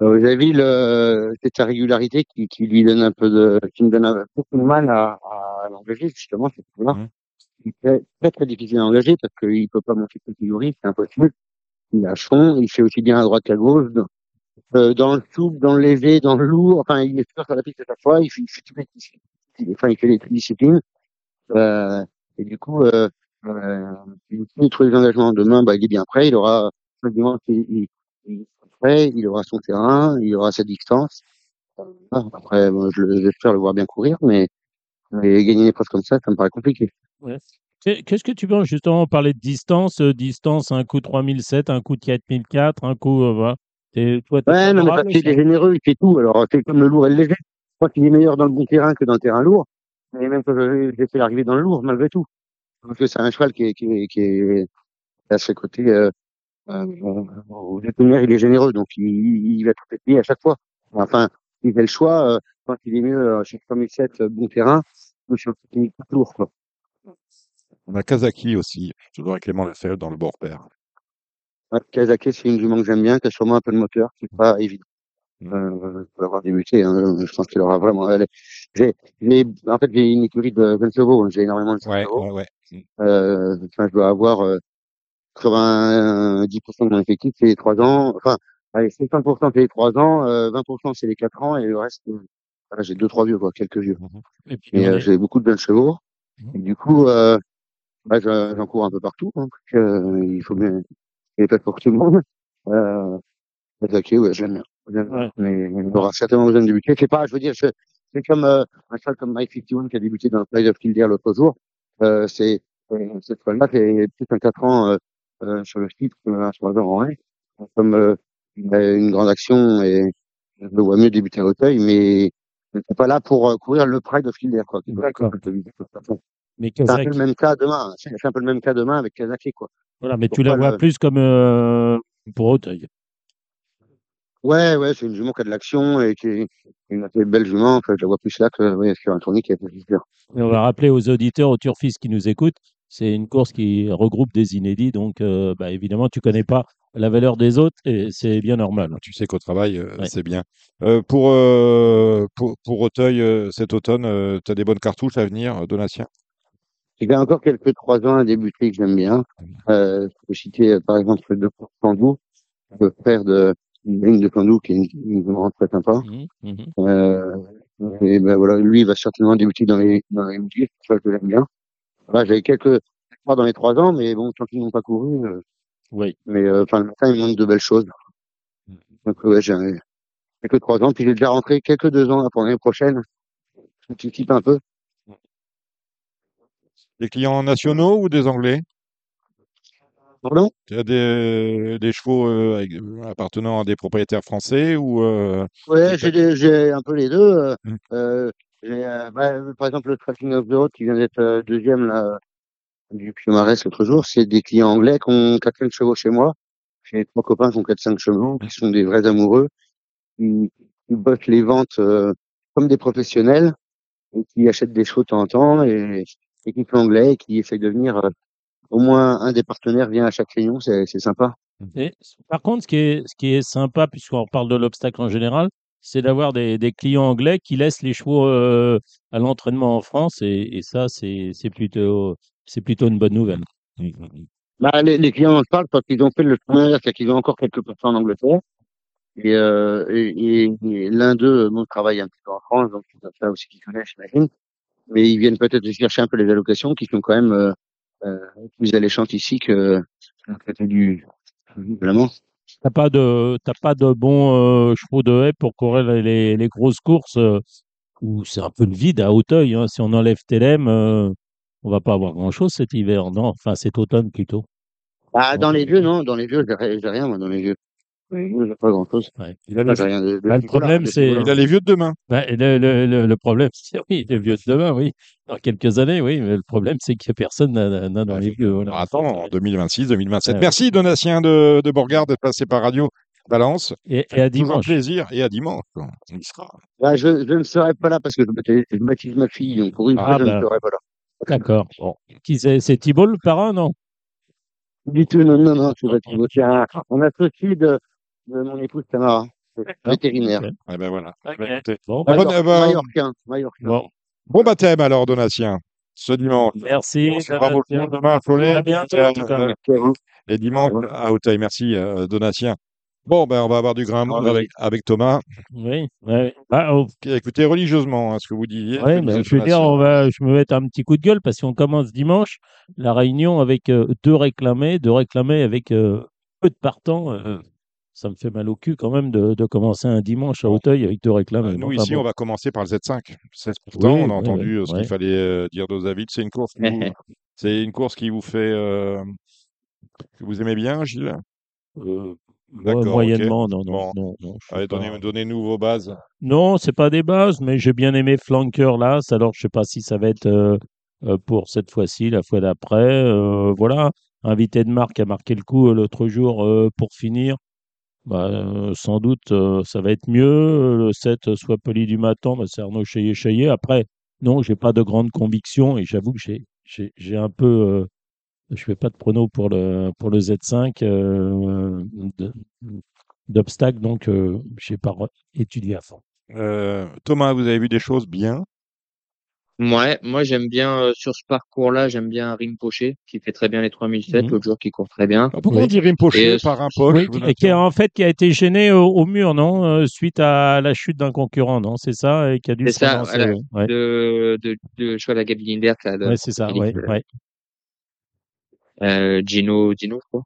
[SPEAKER 2] Vous avez vu le, c'est sa régularité qui, qui lui donne un peu de, qui me donne un, beaucoup de mal à, à l'engager, justement, c'est là
[SPEAKER 1] Mhm.
[SPEAKER 2] Il est très, très difficile à engager parce qu'il peut pas monter de catégorie, c'est impossible. Il à fond, il fait aussi bien à droite qu'à gauche, dans, euh, dans le souple, dans le léger, dans le lourd, enfin, il est sur la piste à chaque fois, il fait, il fait toutes les disciplines, enfin, il fait les disciplines, euh, et du coup, euh, euh, il tous les engagements. Demain, bah, il est bien prêt, il aura, il, il, prêt, il aura son terrain, il aura sa distance. Ah, Après, bon, je le- j'espère le voir bien courir, mais, mais gagner une épreuve comme ça, ça me paraît compliqué.
[SPEAKER 3] Qu'est- Qu'est-ce que tu penses justement parler de distance euh, Distance, un coup 3007, un coup 4004, un coup. euh, voilà. T'es- toi, t'es
[SPEAKER 2] Ouais, non, mais parce qu'il est généreux, il fait tout. Alors, c'est comme le lourd et le léger. Je crois qu'il est meilleur dans le bon terrain que dans le terrain lourd. Mais même quand j'ai fait l'arrivée dans le lourd, malgré tout. Parce que c'est un cheval qui est, qui est, qui est à ce côté, euh, euh, au détenir, il est généreux. Donc, il, il va tout payer à chaque fois. Enfin, il fait le choix, euh, quand il est mieux, euh, chez 3007, euh, bon terrain, ou sur le lourd, quoi.
[SPEAKER 1] On a Kazaki aussi, toujours avec Clément Lefebvre dans le bord pair.
[SPEAKER 2] Ouais, Kazake, c'est une jument que j'aime bien, qui a sûrement un peu de moteur, qui est pas évident.
[SPEAKER 1] Mm.
[SPEAKER 2] Euh, pour avoir débuté, hein, je pense qu'il aura vraiment. J'ai, j'ai- en fait, j'ai une écurie de jeunes chevaux, hein, j'ai énormément de jeunes
[SPEAKER 1] Ouais,
[SPEAKER 2] chevaux.
[SPEAKER 1] ouais, ouais.
[SPEAKER 2] Euh, enfin, je dois avoir euh, 90% de mon effectif, c'est les 3 ans. Enfin, allez, 50% c'est les 3 ans, euh, 20% c'est les 4 ans, et le reste, euh, voilà, j'ai deux, trois vieux, quoi, quelques vieux.
[SPEAKER 3] Et puis,
[SPEAKER 2] Mais
[SPEAKER 3] on
[SPEAKER 2] euh, j'ai beaucoup de jeunes chevaux.
[SPEAKER 3] Mhm.
[SPEAKER 2] Et du coup, euh, bah, je- j'en cours un peu partout. Hein, parce que, euh, il faut bien, il est pas pour tout le monde. Euh, Kazake, ouais, j'aime bien.
[SPEAKER 3] Ouais.
[SPEAKER 2] Mais il aura certainement besoin de débuter. C'est pas, je veux dire, je- c'est comme euh, un cheval comme Mike 51 qui a débuté dans le Pride of Kildare l'autre jour. Euh, c'est euh, cette cheval-là qui est plus un 4 ans euh, sur le titre qu'un 3 ans en vrai. Comme euh, une grande action et je le vois mieux débuter à Hauteuil, mais c'est pas là pour euh, courir le Pride of Kildare. Quoi.
[SPEAKER 3] D'accord. Mais
[SPEAKER 2] C'est un peu le même cas demain. C'est c'est un peu le même cas demain avec Kazaki, quoi.
[SPEAKER 3] voilà, mais tu la vois
[SPEAKER 2] le-
[SPEAKER 3] plus comme euh, pour Hauteuil.
[SPEAKER 2] Ouais, ouais, c'est une jument qui a de l'action et qui est une assez belle jument. Enfin, je la vois plus là que ouais, sur un tournée qui a été sûr.
[SPEAKER 3] Et on va rappeler aux auditeurs, aux turfistes qui nous écoutent, c'est une course qui regroupe des inédits. Donc, euh, bah, évidemment, tu connais pas la valeur des autres et c'est bien normal.
[SPEAKER 1] Tu sais qu'au travail, euh,
[SPEAKER 3] Ouais.
[SPEAKER 1] c'est bien. Euh, pour, euh, pour, pour Auteuil, euh, cet automne, tu as des bonnes cartouches à venir, Donatien?
[SPEAKER 2] Il y a encore quelques trois ans à débuter que j'aime bien. Euh, je peux citer par exemple le docteur Candou, le frère de Green de Candou, qui est une, une vraiment très sympa.
[SPEAKER 3] Mhm.
[SPEAKER 2] Euh, et ben voilà, lui il va certainement débuter dans les dans les ça que j'aime bien. Voilà, j'avais quelques dans les trois ans, mais bon, tant qu'ils n'ont pas couru, euh,
[SPEAKER 3] Oui.
[SPEAKER 2] mais euh, enfin le matin il manque de belles choses. Donc ouais, j'ai quelques trois ans, puis j'ai déjà rentré quelques deux ans là, pour l'année prochaine. J'anticipe un peu.
[SPEAKER 1] Des clients nationaux ou des Anglais?
[SPEAKER 2] Pardon?
[SPEAKER 1] Tu as des, des chevaux euh, avec- appartenant à des propriétaires français ou euh,
[SPEAKER 2] Ouais, j'ai un peu les deux. euh,
[SPEAKER 1] Mm.
[SPEAKER 2] Euh, j'ai, euh, bah, par exemple, le Tracking of the Road qui vient d'être euh, deuxième là, du Piomarès l'autre jour, c'est des clients anglais qui ont 4-5 chevaux chez moi. J'ai trois copains qui ont 4-5 chevaux, qui sont des vrais amoureux, qui, qui bossent les ventes comme des professionnels et qui achètent des chevaux de temps en temps et, et qui anglais et qui essayent de venir. au moins un des partenaires vient à chaque réunion, c'est sympa.
[SPEAKER 3] Par contre, ce qui est, ce qui est sympa, puisqu'on parle de l'obstacle en général, c'est d'avoir des, clients anglais qui laissent les chevaux euh, à l'entraînement en France, et, ça, c'est plutôt, plutôt une bonne nouvelle.
[SPEAKER 2] Bah, les, clients dont je parle, parce qu'ils ont fait le chemin c'est qu'ils ont encore quelques personnes en Angleterre. Et, euh, l'un d'eux, bon, travaille un petit peu en France, donc c'est ça aussi qu'ils connaissent, j'imagine. Mais ils viennent peut-être chercher un peu les allocations qui sont quand même euh, plus alléchantes ici que que du.
[SPEAKER 3] T'as pas de, t'as pas de bons euh, chevaux de haie pour courir les, les, les grosses courses euh, où c'est un peu le vide à Hauteuil. Hein. Si on enlève Telem, euh, on va pas avoir grand-chose cet hiver, non? Enfin, cet automne plutôt.
[SPEAKER 2] Ah, dans les vieux, non, dans les vieux, j'ai rien, moi, dans les vieux. Oui, j'ai pas grand chose.
[SPEAKER 1] il a,
[SPEAKER 2] rien de,
[SPEAKER 3] Bah, le problème, c'est-
[SPEAKER 1] il a les vieux de demain.
[SPEAKER 3] Ben, le, le, le, le problème, c'est oui, les vieux de demain, oui. Dans quelques années, oui, mais le problème, c'est que personne n'a n'a dans les vieux. voilà.
[SPEAKER 1] Alors, attends, en 2026, 2027.
[SPEAKER 3] Ouais.
[SPEAKER 1] Merci Donatien de, de Borgard d'être passé par Radio Valence.
[SPEAKER 3] Et, et à
[SPEAKER 1] Toujours
[SPEAKER 3] dimanche.
[SPEAKER 1] plaisir. Et à dimanche. On y sera.
[SPEAKER 2] Bah, je, je ne serai pas là parce que je, baptise- ma fille, donc pour une
[SPEAKER 3] Ah,
[SPEAKER 2] fois, je
[SPEAKER 3] bah.
[SPEAKER 2] ne serai pas là.
[SPEAKER 3] D'accord. Bon. Qui c'est? C'est Thibault le parrain, non?
[SPEAKER 2] Du tout, non, non, non, c'est pas. C'est un, un associé de, de mon épouse Tamara, vétérinaire.
[SPEAKER 3] Ok.
[SPEAKER 1] Eh ben voilà. Bah, écoutez.
[SPEAKER 3] Bon,
[SPEAKER 1] Ah,
[SPEAKER 3] bah,
[SPEAKER 1] bonne- euh, bah,
[SPEAKER 2] Mallorquin, Mallorquin.
[SPEAKER 3] bon.
[SPEAKER 1] Bon baptême alors, Donatien. Ce dimanche.
[SPEAKER 3] Merci.
[SPEAKER 1] Bravo tout le monde demain à Cholet.
[SPEAKER 3] À bientôt,
[SPEAKER 1] euh,
[SPEAKER 2] Merci à vous.
[SPEAKER 1] Et dimanche à Hauteuil. Merci euh, Donatien. Bon, ben on va avoir du grain
[SPEAKER 2] Ah,
[SPEAKER 1] avec, avec Thomas.
[SPEAKER 3] Oui. Ah, oh,
[SPEAKER 1] écouté religieusement hein, ce que vous disiez.
[SPEAKER 3] ben, je veux dire, on va, je me vais mettre un petit coup de gueule parce qu'on commence dimanche la réunion avec euh, deux réclamés, deux réclamés avec euh, peu de partants. euh, ça me fait mal au cul quand même de, de commencer un dimanche à Hauteuil avec deux réclamés.
[SPEAKER 1] Euh, nous, ici,
[SPEAKER 3] bon.
[SPEAKER 1] on va commencer par le Z5. C'est pourtant,
[SPEAKER 3] Oui,
[SPEAKER 1] on a
[SPEAKER 3] oui,
[SPEAKER 1] entendu
[SPEAKER 3] oui,
[SPEAKER 1] euh, ce qu'il fallait euh, dire d'Osavid. C'est une course qui vous, c'est une course qui vous fait, euh, que vous aimez bien, Gilles?
[SPEAKER 3] Euh,
[SPEAKER 1] D'accord,
[SPEAKER 3] ouais,
[SPEAKER 1] ok.
[SPEAKER 3] moyennement, non, non,
[SPEAKER 1] Bon.
[SPEAKER 3] non,
[SPEAKER 1] Allez, donnez, donnez-nous vos bases.
[SPEAKER 3] Non, c'est pas des bases, mais j'ai bien aimé Flanker là. Alors, je sais pas si ça va être pour cette fois-ci, la fois d'après. Voilà, invité de marque a marqué le coup l'autre jour pour finir. Bah, euh, sans doute, euh, ça va être mieux. Euh, Le 7, euh, soit poli du matin, bah, c'est Arnaud Chaillet-Chaillet. Après, non, j'ai pas de grande conviction et j'avoue que j'ai, un peu. euh, je fais pas de prono pour le, pour le Z5 euh, de- d'obstacle, donc j'ai pas étudié à fond.
[SPEAKER 1] Thomas, vous avez vu des choses? Bien?
[SPEAKER 4] Ouais, moi j'aime bien euh, sur ce parcours-là, j'aime bien Rimpoche qui fait très bien les 3007,
[SPEAKER 3] Mhm.
[SPEAKER 4] l'autre jour qui court très bien.
[SPEAKER 1] Ah, Pourquoi
[SPEAKER 3] Oui.
[SPEAKER 1] on dit Rimpoché
[SPEAKER 4] Et, euh,
[SPEAKER 1] par un poche?
[SPEAKER 3] Oui, et qui a en fait qui a été gêné au, au mur, non, euh, suite à la chute d'un concurrent, non, c'est ça, et qui a dû
[SPEAKER 4] C'est
[SPEAKER 3] se
[SPEAKER 4] ça,
[SPEAKER 3] relancer,
[SPEAKER 4] voilà.
[SPEAKER 3] ouais.
[SPEAKER 4] De, de, de, je vois la Gabi là, de-
[SPEAKER 3] ouais, c'est ça, ouais, ouais.
[SPEAKER 4] euh, Gino, Gino, je crois.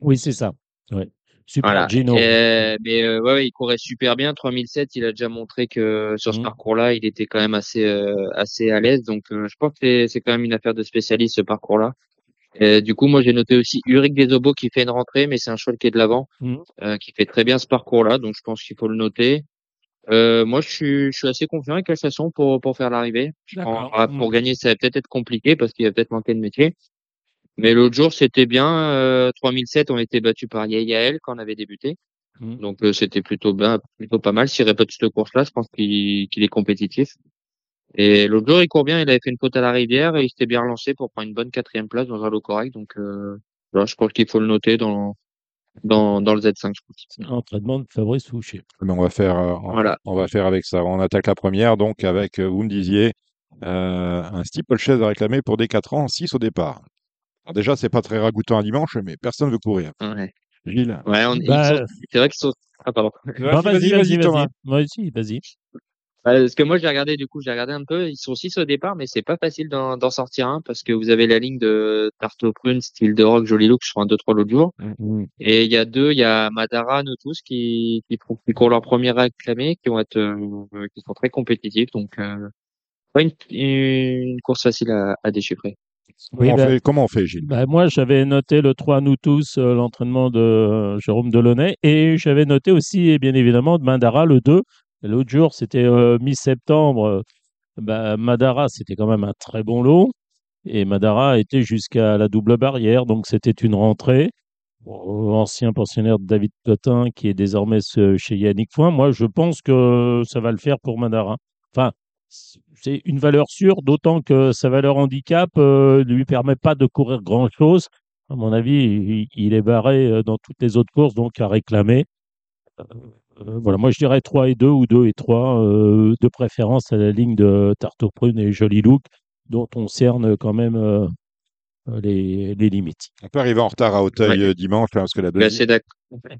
[SPEAKER 3] Oui, c'est ça. Ouais. Super
[SPEAKER 4] Voilà.
[SPEAKER 3] Gino.
[SPEAKER 4] Euh, mais euh, ouais, ouais, il courait super bien. 3007, il a déjà montré que sur ce
[SPEAKER 3] Mhm.
[SPEAKER 4] parcours-là, il était quand même assez euh, assez à l'aise. Donc, euh, je pense que c'est- c'est quand même une affaire de spécialiste ce parcours-là. Du coup, moi, j'ai noté aussi Uric Desobos qui fait une rentrée, mais c'est un cheval qui est de l'avant,
[SPEAKER 3] Mhm.
[SPEAKER 4] euh, qui fait très bien ce parcours-là. Donc, je pense qu'il faut le noter. Euh, moi, je suis, je suis assez confiant avec la façon pour pour faire l'arrivée. Ah, Pour gagner, ça va peut-être être compliqué parce qu'il va peut-être manquer de métier. Mais l'autre jour, c'était bien. Euh, 3007 ont été battus par Yael quand on avait débuté.
[SPEAKER 3] Mhm.
[SPEAKER 4] Donc euh, c'était plutôt bien, plutôt pas mal. S'il répète cette course-là, je pense qu'il qu'il est compétitif. Et l'autre jour, il court bien. Il avait fait une faute à la rivière et il s'était bien relancé pour prendre une bonne quatrième place dans un lot correct. Donc euh, je pense qu'il faut le noter dans dans, dans le Z5, je pense.
[SPEAKER 3] Entraînement de Fabrice Fouché.
[SPEAKER 1] Mais on va faire, euh, on,
[SPEAKER 4] Voilà.
[SPEAKER 1] on va faire avec ça. On attaque la première, donc avec, euh, vous me disiez, euh, un steeplechase à réclamer pour des 4 ans, 6 au départ. Alors déjà, c'est pas très ragoûtant un dimanche, mais personne ne veut courir.
[SPEAKER 4] Ouais.
[SPEAKER 1] Gilles.
[SPEAKER 4] Ouais, on,
[SPEAKER 3] Bah,
[SPEAKER 4] sont- c'est vrai qu'ils sont. Ah, pardon.
[SPEAKER 3] bah,
[SPEAKER 1] Vas-y, vas-y, vas-y, Thomas.
[SPEAKER 3] Moi aussi, vas-y.
[SPEAKER 4] Bah, Parce que moi, j'ai regardé, du coup, j'ai regardé un peu. Ils sont six au départ, mais c'est pas facile d'en d'en sortir un parce que vous avez la ligne de tarte aux prunes, style de rock, joli look, je crois un 2-3 l'autre jour. Et il y a deux, il y a Madara, nous tous, qui, qui, font- qui courent leur premier réclamé, qui vont être, euh, qui sont très compétitifs. Donc, euh, pas une, une course facile à, à déchiffrer.
[SPEAKER 3] Oui,
[SPEAKER 1] Comment, on fait, comment on fait, Gilles?
[SPEAKER 3] bah, moi, j'avais noté le 3 nous tous, euh, l'entraînement de euh, Jérôme Delaunay, et j'avais noté aussi, et bien évidemment, de Mandara le 2. L'autre jour, c'était euh, mi-septembre. bah, Madara, c'était quand même un très bon lot. Et Madara était jusqu'à la double barrière, donc c'était une rentrée. Bon, ancien pensionnaire de David Cotin, qui est désormais chez Yannick Foin. Moi, je pense que ça va le faire pour Madara. Enfin, c'est une valeur sûre, d'autant que sa valeur handicap ne lui permet pas de courir grand-chose. À mon avis, il, il est barré euh, dans toutes les autres courses, donc à réclamer. Euh, euh, voilà, moi je dirais 3 et 2 ou 2 et 3, euh, de préférence à la ligne de Tarte aux prunes et Joli Look, dont on cerne quand même euh, les, les limites.
[SPEAKER 1] On peut arriver en retard à Auteuil
[SPEAKER 4] Ouais.
[SPEAKER 1] euh, dimanche, hein, parce que la,
[SPEAKER 4] Je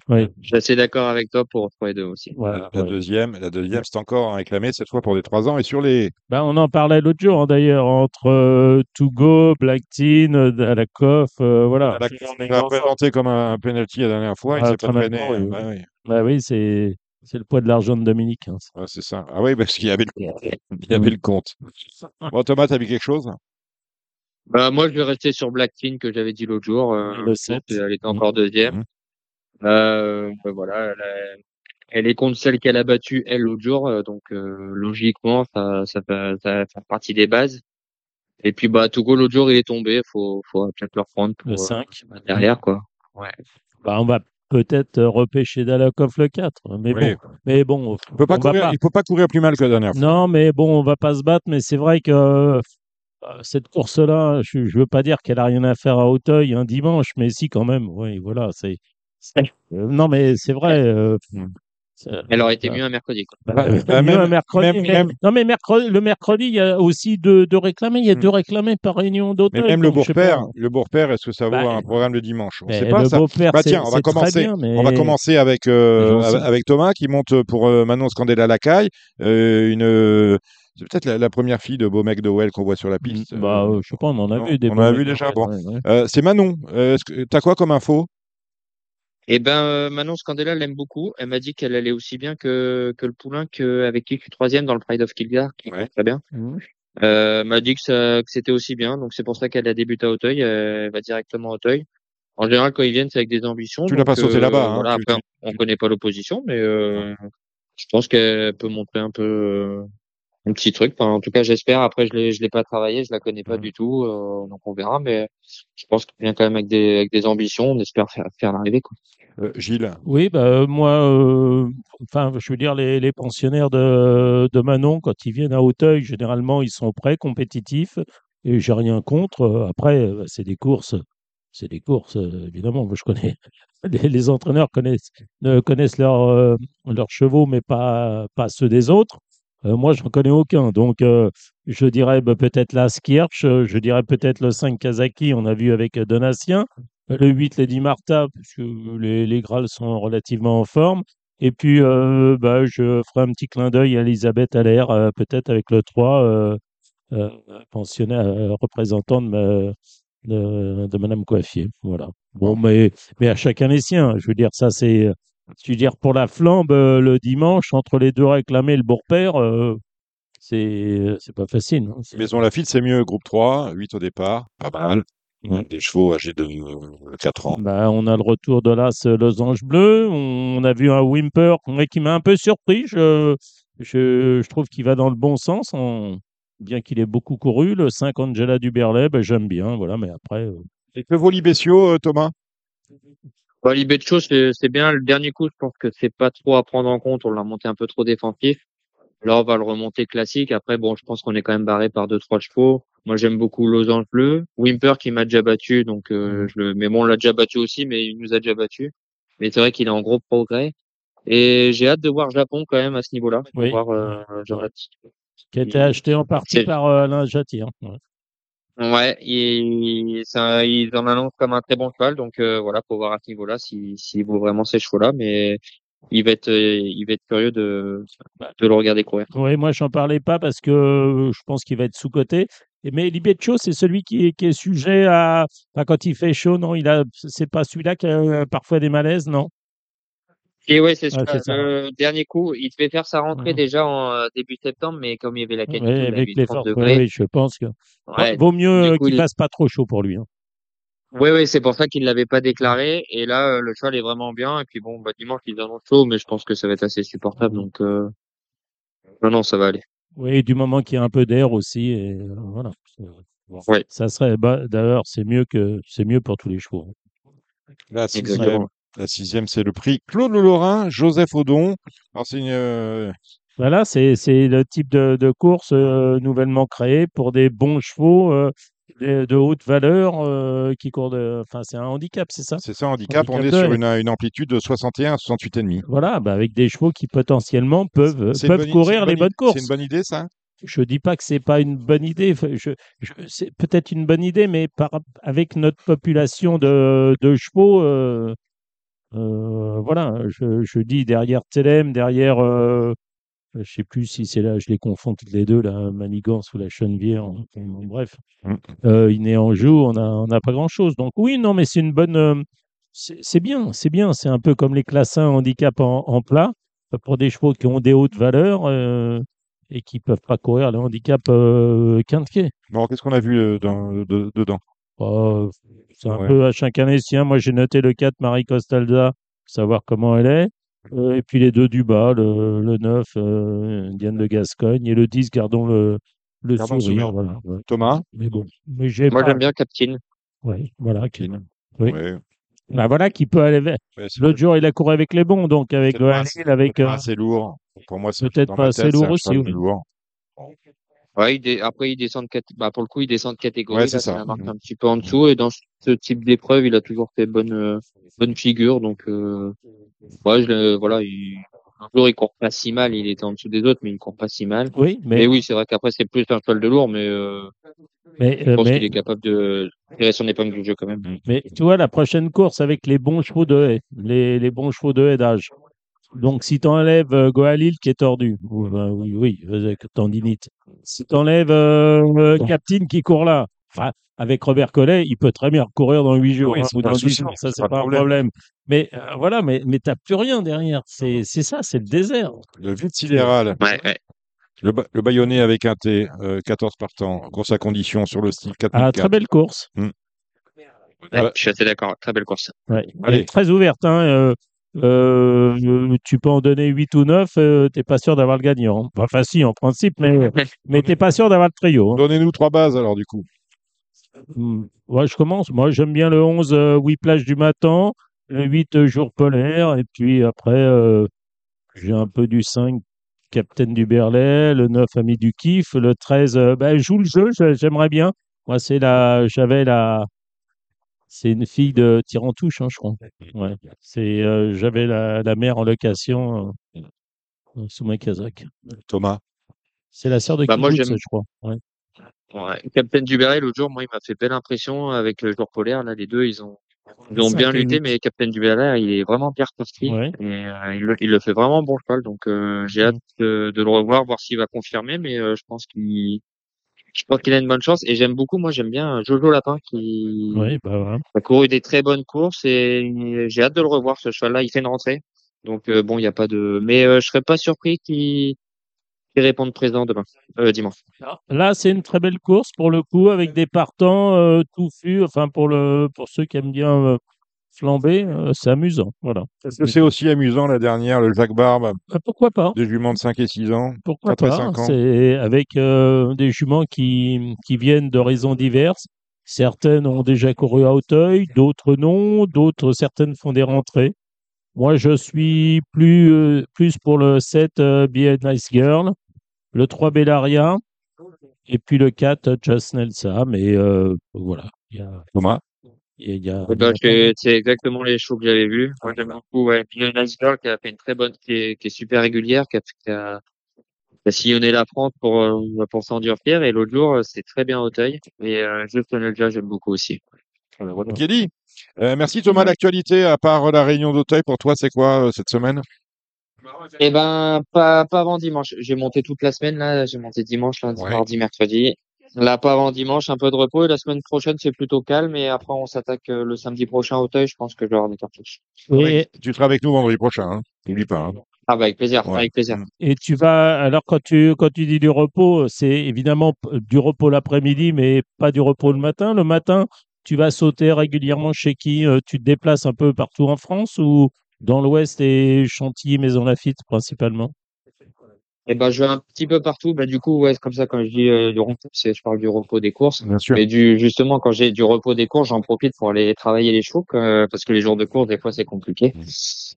[SPEAKER 3] Oui,
[SPEAKER 4] je suis assez d'accord avec toi pour 3 et 2 aussi.
[SPEAKER 3] voilà,
[SPEAKER 1] la
[SPEAKER 3] ouais.
[SPEAKER 1] deuxième, la deuxième, c'est encore réclamé cette fois pour des 3 ans. Et sur les,
[SPEAKER 3] Ben, on en parlait l'autre jour, hein, d'ailleurs, entre euh, To Go, Black Teen, euh, Dalakoff, euh, voilà.
[SPEAKER 1] la, on l'a présenté comme un, un penalty la dernière fois, il
[SPEAKER 3] Ah,
[SPEAKER 1] s'est pas traîné.
[SPEAKER 3] oui,
[SPEAKER 1] Ouais, ouais.
[SPEAKER 3] Bah oui, c'est c'est le poids de l'argent de Dominique. hein.
[SPEAKER 1] Ouais, c'est ça. Ah oui, parce qu'il y avait le, il y avait le compte. Bon, Thomas, t'as vu quelque chose?
[SPEAKER 4] Bah, moi, je vais rester sur Black Teen que j'avais dit l'autre jour. Euh,
[SPEAKER 3] Le sept.
[SPEAKER 4] Elle était encore deuxième.
[SPEAKER 1] Mhm.
[SPEAKER 4] Euh, bah, voilà, elle, a- elle est contre celle qu'elle a battue elle l'autre jour, euh, donc euh, logiquement ça, ça, va faire partie des bases. Et puis bah Togo l'autre jour il est tombé, faut faut peut-être le reprendre pour,
[SPEAKER 3] Le
[SPEAKER 4] euh,
[SPEAKER 3] 5.
[SPEAKER 4] derrière quoi.
[SPEAKER 3] Bah, on va peut-être euh, repêcher Dalakoff le 4. Mais
[SPEAKER 1] Oui.
[SPEAKER 3] bon, mais bon
[SPEAKER 1] Il peut pas
[SPEAKER 3] on va
[SPEAKER 1] courir,
[SPEAKER 3] pas-
[SPEAKER 1] il peut pas courir plus mal que la dernière fois.
[SPEAKER 3] Non, mais bon, on va pas se battre. Mais c'est vrai que euh, cette course-là, je, je veux pas dire qu'elle a rien à faire à Auteuil un dimanche, mais si quand même. Oui, voilà, c'est. Euh, non, mais c'est vrai. euh,
[SPEAKER 4] Elle aurait été mieux un mercredi quoi.
[SPEAKER 3] Bah,
[SPEAKER 1] Bah,
[SPEAKER 3] euh,
[SPEAKER 1] bah,
[SPEAKER 3] mieux
[SPEAKER 1] même-
[SPEAKER 3] un mercredi,
[SPEAKER 1] même-
[SPEAKER 3] mais-
[SPEAKER 1] même-
[SPEAKER 3] Non, mais mercredi, le mercredi, il y a aussi deux, deux réclamés. Il y a deux réclamés par réunion.
[SPEAKER 1] Mais même le beau-père, le beau-père, est-ce que ça vaut
[SPEAKER 3] Bah,
[SPEAKER 1] un programme de dimanche? On
[SPEAKER 3] Mais
[SPEAKER 1] sait pas
[SPEAKER 3] le
[SPEAKER 1] ça. Bah tiens, on va commencer.
[SPEAKER 3] bien, mais-
[SPEAKER 1] On va commencer avec euh, Thomas qui monte pour euh, Manon Scandella Lacaille, euh, une euh, c'est peut-être la, la première fille de beau mec de Well qu'on voit sur la piste.
[SPEAKER 3] Bah,
[SPEAKER 1] Euh,
[SPEAKER 3] euh, je sais pas, on en a
[SPEAKER 1] non,
[SPEAKER 3] vu des
[SPEAKER 1] on en a vu déjà,
[SPEAKER 3] ouais,
[SPEAKER 1] bon.
[SPEAKER 3] ouais, ouais.
[SPEAKER 1] euh, c'est Manon. Euh, que- T'as quoi comme info?
[SPEAKER 4] Et ben euh, Manon Scandella l'aime beaucoup. Elle m'a dit qu'elle allait aussi bien que que le poulain que avec qui je suis troisième dans le Pride of Kilgar, qui
[SPEAKER 1] Ouais.
[SPEAKER 4] très bien.
[SPEAKER 3] Mhm.
[SPEAKER 4] Euh, elle m'a dit que ça que c'était aussi bien, donc c'est pour ça qu'elle a débuté à Auteuil. Elle va directement à Auteuil. En général, quand ils viennent, c'est avec des ambitions.
[SPEAKER 1] Tu l'as pas sauté
[SPEAKER 4] euh,
[SPEAKER 1] là-bas, hein,
[SPEAKER 4] Voilà,
[SPEAKER 1] tu-
[SPEAKER 4] après, on connaît pas l'opposition, mais euh, je pense qu'elle peut montrer un peu euh, un petit truc. Enfin, en tout cas, j'espère. Après, je l'ai, je l'ai pas travaillé, je la connais pas
[SPEAKER 1] Mhm.
[SPEAKER 4] du tout, euh, donc on verra. Mais je pense qu'il vient quand même avec des, avec des ambitions. On espère faire, faire l'arrivée. Quoi.
[SPEAKER 1] Euh, Gilles.
[SPEAKER 3] Oui, bah, euh, moi, euh, enfin, je veux dire, les, les pensionnaires de, de Manon, quand ils viennent à Auteuil, généralement, ils sont prêts, compétitifs, et j'ai rien contre. Après, euh, c'est des courses, c'est des courses, évidemment. Moi, je connais, les, les entraîneurs connaissent, ne connaissent leurs euh, leurs chevaux, mais pas, pas ceux des autres. Euh, moi, je n'en connais aucun. Donc, euh, je dirais bah, peut-être la Skirch, euh, je dirais peut-être le 5 Kazaki, on a vu avec Donatien. Le 8, Lady Martha, puisque les, les Grals sont relativement en forme. Et puis, bah, je ferai un petit clin d'œil à Elisabeth Allaire, peut-être avec le 3, euh, euh, pensionnaire, représentant de, ma- de Madame Coiffier. Voilà. Bon, mais, mais à chacun les siens. Je veux dire, ça, c'est. Je veux dire, pour la flambe, euh, le dimanche, entre les deux réclamés et le beau-père, euh, c'est c'est pas facile. hein. C'est-
[SPEAKER 1] Maison Lafitte, c'est mieux. Groupe 3, 8 au départ. Pas mal.
[SPEAKER 3] Ouais.
[SPEAKER 1] Des chevaux âgés de euh, 4 ans.
[SPEAKER 3] Bah, on a le retour de l'As euh, Losange Bleu. On a vu un Wimper ouais, qui m'a un peu surpris. Je, je, je trouve qu'il va dans le bon sens, en- bien qu'il ait beaucoup couru. Le 5 Angela Duberlet, bah, j'aime bien. Voilà, mais après, euh,
[SPEAKER 1] Et que vaut Libessio, euh, Thomas?
[SPEAKER 4] De chose, c'est bien. Le dernier coup, je pense que c'est pas trop à prendre en compte. On l'a monté un peu trop défensif. Là, on va le remonter classique. Après, bon, je pense qu'on est quand même barré par deux, trois chevaux. Moi, j'aime beaucoup Losange Bleu. Wimper qui m'a déjà battu, donc euh, je le. Mais bon, on l'a déjà battu aussi, mais il nous a déjà battu. mais c'est vrai qu'il est en gros progrès. Et j'ai hâte de voir Japon quand même à ce niveau-là.
[SPEAKER 3] Oui.
[SPEAKER 4] Voir, euh,
[SPEAKER 3] Qui a été acheté en partie par euh, Alain Jatti. hein. Ouais.
[SPEAKER 4] Ouais, c'est un- ils en annoncent comme un très bon cheval, donc euh, voilà, faut voir à ce niveau-là s'il si, vaut vraiment ces chevaux-là, mais il va être, euh, il va être curieux de, de le regarder courir.
[SPEAKER 3] Oui, moi, j'en parlais pas parce que euh, je pense qu'il va être sous-coté. Et- Mais Libetcho, c'est celui qui est, sujet à. Quand il fait chaud, non, il a. C'est pas celui-là qui a parfois des malaises, non?
[SPEAKER 4] Et ouais, c'est
[SPEAKER 3] Ouais,
[SPEAKER 4] ça.
[SPEAKER 3] c'est.
[SPEAKER 4] Le dernier coup, il devait faire sa rentrée déjà en euh, début septembre, mais comme il y avait la
[SPEAKER 3] Oui,
[SPEAKER 4] canicule, il
[SPEAKER 3] avec les
[SPEAKER 4] 30
[SPEAKER 3] forces.
[SPEAKER 4] degrés.
[SPEAKER 3] Oui, je pense que.
[SPEAKER 4] Ouais,
[SPEAKER 3] Vaut mieux qu'il
[SPEAKER 4] il-
[SPEAKER 3] fasse pas trop chaud pour lui. hein.
[SPEAKER 4] Oui, oui, c'est pour ça qu'il l'avait pas déclaré. Et là, euh, le cheval est vraiment bien. Et puis bon, bah, dimanche, ils en ont chaud, mais je pense que ça va être assez supportable. Donc, euh... non, non, ça va aller.
[SPEAKER 3] Oui, du moment qu'il y a un peu d'air aussi. Et euh, voilà. Bon.
[SPEAKER 4] Ouais.
[SPEAKER 3] Ça serait. Bah, D'ailleurs, c'est mieux que c'est mieux pour tous les chevaux.
[SPEAKER 1] La sixième,
[SPEAKER 4] Exactement.
[SPEAKER 1] La sixième, c'est le prix Claude Lorrain, Joseph Audon. Alors, c'est une, euh,
[SPEAKER 3] Voilà, c'est c'est le type de, de course euh, nouvellement créé pour des bons chevaux euh, de, de haute valeur euh, qui courent de. Enfin, c'est un handicap, c'est ça?
[SPEAKER 1] C'est ça, handicap. On est sur une, une amplitude de 61 à 68 et demi.
[SPEAKER 3] Voilà, bah avec des chevaux qui potentiellement peuvent, peuvent
[SPEAKER 1] bonne
[SPEAKER 3] courir les bonnes courses.
[SPEAKER 1] C'est une bonne idée, ça
[SPEAKER 3] Je dis pas que c'est pas une bonne idée. Enfin, Je, je- c'est peut-être une bonne idée, mais par, avec notre population de, de chevaux, voilà, je, je dis derrière Telem, derrière, euh, je sais plus si c'est là, je les confonds toutes les deux, la Manigance ou la Chenevière. bon, bref,
[SPEAKER 1] Mm.
[SPEAKER 3] euh, il est en jeu, on n'a pas grand-chose. Donc oui, non, mais c'est une bonne, euh, c'est bien, c'est bien. C'est un peu comme les classins handicap en, en plat euh, pour des chevaux qui ont des hautes valeurs. euh, et qui peuvent pas courir le handicap euh, quintier.
[SPEAKER 1] Bon, qu'est-ce qu'on a vu euh, dans- de- dedans?
[SPEAKER 3] C'est un
[SPEAKER 1] Ouais.
[SPEAKER 3] peu à chacun les siens. Moi, j'ai noté le 4, Marie Costalda, pour savoir comment elle est. Euh, et puis les deux du bas, le, le 9, euh, Diane de Gascogne, et le 10, gardons le, le
[SPEAKER 1] Gardons le
[SPEAKER 3] sourire.
[SPEAKER 1] sourire.
[SPEAKER 3] Voilà, ouais.
[SPEAKER 1] Thomas?
[SPEAKER 3] Mais bon, mais j'ai
[SPEAKER 4] Moi,
[SPEAKER 3] pas-
[SPEAKER 4] j'aime bien Captain.
[SPEAKER 3] Ouais, voilà,
[SPEAKER 1] Keen.
[SPEAKER 3] Oui.
[SPEAKER 1] Ouais.
[SPEAKER 3] bah, voilà, qui peut aller vers. L'autre jour, il a couru avec les bons, donc avec le Halil,
[SPEAKER 1] assez-
[SPEAKER 3] avec.
[SPEAKER 1] pas
[SPEAKER 3] euh,
[SPEAKER 1] assez lourd. Pour moi, c'est
[SPEAKER 3] peut-être pas assez lourd aussi, oui.
[SPEAKER 1] lourd.
[SPEAKER 4] Ouais, il après, il descend de cat- bah, pour le coup, il descend de catégorie.
[SPEAKER 1] Ouais, c'est
[SPEAKER 4] ça la marque
[SPEAKER 1] Mhm.
[SPEAKER 4] un petit peu en dessous. Et dans ce type d'épreuve, il a toujours fait bonne, euh, bonne figure. Donc, euh, ouais, je, le- voilà, il, un jour, il court pas si mal. Il était en dessous des autres, mais il court pas si mal.
[SPEAKER 3] Oui,
[SPEAKER 4] Mais,
[SPEAKER 3] mais,
[SPEAKER 4] oui, c'est vrai qu'après, c'est plus un cheval de lourd, mais, euh,
[SPEAKER 3] mais,
[SPEAKER 4] je
[SPEAKER 3] euh,
[SPEAKER 4] pense
[SPEAKER 3] mais,
[SPEAKER 4] qu'il est capable de tirer son épingle du jeu quand même.
[SPEAKER 3] Mais tu vois, la prochaine course avec les bons chevaux de haie, les, les bons chevaux de haie d'âge. Donc, si tu enlèves euh, Goalil qui est tordu, ou, ben, oui, oui, avec tendinite. Si tu enlèves Captain qui court là, enfin, avec Robert Collet, il peut très bien courir dans 8 jours
[SPEAKER 1] Oui,
[SPEAKER 3] hein, ou dans
[SPEAKER 1] le
[SPEAKER 3] 10
[SPEAKER 1] souci,
[SPEAKER 3] jours, ça,
[SPEAKER 1] c'est pas
[SPEAKER 3] pas, un
[SPEAKER 1] problème.
[SPEAKER 3] problème. Mais euh, voilà, mais, mais tu n'as plus rien derrière. C'est ça, c'est le désert.
[SPEAKER 1] Le vide sidéral,
[SPEAKER 4] Ouais, ouais.
[SPEAKER 1] le, ba- le baïonné avec un T, euh, 14 partants, course à condition sur le style
[SPEAKER 3] Ah,
[SPEAKER 1] 4004.
[SPEAKER 3] très belle course.
[SPEAKER 4] Ouais, Je suis assez d'accord. Très belle course.
[SPEAKER 3] Ouais.
[SPEAKER 1] Allez.
[SPEAKER 3] Elle est très ouverte. Hein. euh, euh, tu peux en donner 8 ou 9, euh, t'es pas sûr d'avoir le gagnant. Enfin, si, en principe, mais, mais t'es pas sûr d'avoir le trio. hein.
[SPEAKER 1] Donnez-nous trois bases alors du coup.
[SPEAKER 3] Hmm. Ouais, je commence. Moi, j'aime bien le 11, euh, Whiplash du matin, le 8, euh, Jour polaire, et puis après, euh, j'ai un peu du 5, Capitaine du Berlay, le 9, Ami du Kiff, le 13, euh, ben, joue le jeu, je- j'aimerais bien. Moi, c'est la, j'avais la, c'est une fille de Tirantouche, hein, je crois. Ouais. C'est, euh, j'avais la, la mère en location euh, sous ma casaque.
[SPEAKER 1] Thomas.
[SPEAKER 3] C'est la sœur de
[SPEAKER 4] Bah, moi,
[SPEAKER 3] Kibbutz,
[SPEAKER 4] j'aime-
[SPEAKER 3] je crois. Ouais.
[SPEAKER 4] Ouais. Captain Duberry, l'autre jour, moi, il m'a fait belle impression avec le jour polaire. Là, les deux, ils ont, ils ont bien lutté, mais Captain Duberry, il est vraiment bien construit.
[SPEAKER 3] Ouais.
[SPEAKER 4] Et euh, il, le, il le fait vraiment bon cheval. Donc, euh, j'ai hâte de, de le revoir, voir s'il va confirmer. Mais euh, je pense qu'il, je pense qu'il a une bonne chance. Et j'aime beaucoup, moi, j'aime bien Jojo Lapin qui
[SPEAKER 3] Oui, bah voilà.
[SPEAKER 4] a couru des très bonnes courses. Et j'ai hâte de le revoir, ce cheval-là. Il fait une rentrée. Donc, euh, bon, il n'y a pas de. Mais euh, je serais pas surpris qu'il réponde présent demain, euh, dimanche.
[SPEAKER 3] Là, c'est une très belle course pour le coup, avec des partants euh, touffus. Enfin, pour le pour ceux qui aiment bien flamber, euh, c'est amusant. Voilà.
[SPEAKER 1] Est-ce que c'est aussi amusant la dernière, le Jacques Barbe,
[SPEAKER 3] Euh, pourquoi pas
[SPEAKER 1] des juments de 5 et 6 ans
[SPEAKER 3] Pourquoi pas. C'est avec euh, des juments qui qui viennent d'horizons diverses. Certaines ont déjà couru à Hauteuil, d'autres non, d'autres certaines font des rentrées. Moi, je suis plus euh, plus pour le 7 euh, Be a Nice Girl, le 3 Bellaria, et puis le 4 Just Nelsa. Mais voilà. Il y a-
[SPEAKER 1] Thomas?
[SPEAKER 3] Il y a,
[SPEAKER 4] Eh ben, c'est exactement les shows que j'avais vus. Moi, j'aime beaucoup, ouais. Puis, il y a une Nice Girl qui a fait une très bonne, qui est, qui est super régulière, qui a, qui a, qui a sillonné la France pour, euh, pour s'endurcir. Et l'autre jour, euh, c'est très bien Auteuil. Et, euh, Just Nelja, j'aime beaucoup aussi. Voilà, voilà.
[SPEAKER 1] Ok, dit. Euh, merci Thomas. L'actualité, à part la réunion d'Auteuil, pour toi, c'est quoi euh, cette semaine?
[SPEAKER 4] Eh ben, pas, pas avant dimanche. J'ai monté toute la semaine, là. J'ai monté dimanche, lundi,
[SPEAKER 1] Ouais.
[SPEAKER 4] mardi, mercredi. Là, pas avant dimanche, un peu de repos. Et la semaine prochaine, c'est plutôt calme. Et après, on s'attaque euh, le samedi prochain à Auteuil. Je pense que je vais avoir des cartouches.
[SPEAKER 3] Et,
[SPEAKER 1] Tu seras avec nous vendredi prochain. Hein. N'oublie pas. hein.
[SPEAKER 4] Ah, bah, avec plaisir,
[SPEAKER 1] Ouais.
[SPEAKER 4] avec plaisir.
[SPEAKER 3] et tu vas, alors quand tu, quand tu dis du repos, c'est évidemment du repos l'après-midi, mais pas du repos le matin. Le matin, tu vas sauter régulièrement chez qui Euh, Tu te déplaces un peu partout en France ou dans l'Ouest et Chantilly, Maison Lafitte principalement?
[SPEAKER 4] Eh ben, je vais un petit peu partout. Bah, du coup, ouais, c'est comme ça, quand je dis euh, du repos, c'est, je parle du repos des courses.
[SPEAKER 1] Bien sûr.
[SPEAKER 4] Mais du, justement, quand j'ai du repos des courses, j'en profite pour aller travailler les chevaux, que- parce que les jours de course, des fois, c'est compliqué.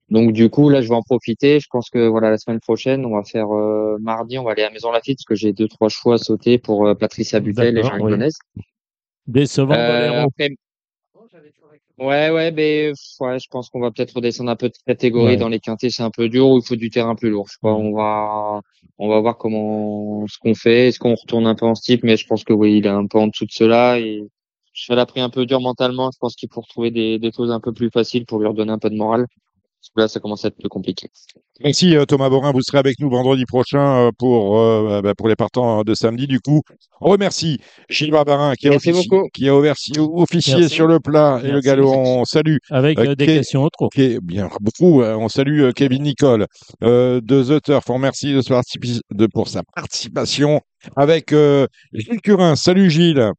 [SPEAKER 4] Donc, du coup, là, je vais en profiter. Je pense que, voilà, la semaine prochaine, on va faire, euh, mardi, on va aller à Maison Lafitte, parce que j'ai deux, trois choix à sauter pour euh, Patricia Butel et Jean
[SPEAKER 3] oui. Décevant
[SPEAKER 4] Euh. Ouais, ouais, ben, ouais, je pense qu'on va peut-être redescendre un peu de catégorie
[SPEAKER 3] Ouais.
[SPEAKER 4] dans les quintés, c'est un peu dur, ou il faut du terrain plus lourd. Je crois, on va, on va voir comment, ce qu'on fait, est-ce qu'on retourne un peu en steep, mais je pense que oui, il est un peu en dessous de cela et je l'a pris un peu dur mentalement. Je pense qu'il faut retrouver des, des choses un peu plus faciles pour lui redonner un peu de morale. Là, ça commence à être plus compliqué.
[SPEAKER 1] Merci euh, Thomas Borin, vous serez avec nous vendredi prochain euh, pour, euh, bah, pour les partants de samedi. Du coup, on remercie Gilles Barbarin qui a,
[SPEAKER 4] Merci
[SPEAKER 1] offici-
[SPEAKER 4] beaucoup.
[SPEAKER 1] qui a offici- officié
[SPEAKER 3] Merci.
[SPEAKER 1] sur le plat et le galop. On salue
[SPEAKER 3] Avec
[SPEAKER 1] euh,
[SPEAKER 3] des questions au trop.
[SPEAKER 1] Bien beaucoup. euh, on salue euh, Kevin Nicole euh, de The Turf. On remercie de, pour sa participation avec euh, Gilles Curin. Salut Gilles.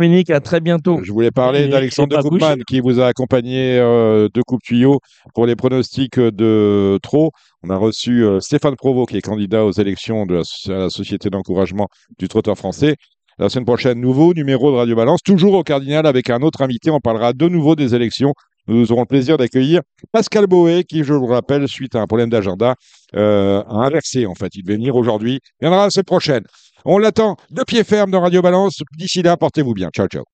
[SPEAKER 5] Dominique, à très bientôt.
[SPEAKER 1] Je voulais parler d'Alexandre. Koopman qui vous a accompagné euh, de coupe tuyau pour les pronostics de trop. On a reçu euh, Stéphane Provost qui est candidat aux élections de la, à la Société d'encouragement du trotteur français. La semaine prochaine, nouveau numéro de Radio Balance, toujours au Cardinal avec un autre invité. On parlera de nouveau des élections. Nous aurons le plaisir d'accueillir Pascal Boé, qui, je vous le rappelle, suite à un problème d'agenda, euh, a inversé en fait. Il devait venir aujourd'hui, viendra la semaine prochaine. On l'attend de pied ferme dans Radio Balance. D'ici là, portez-vous bien. Ciao, ciao.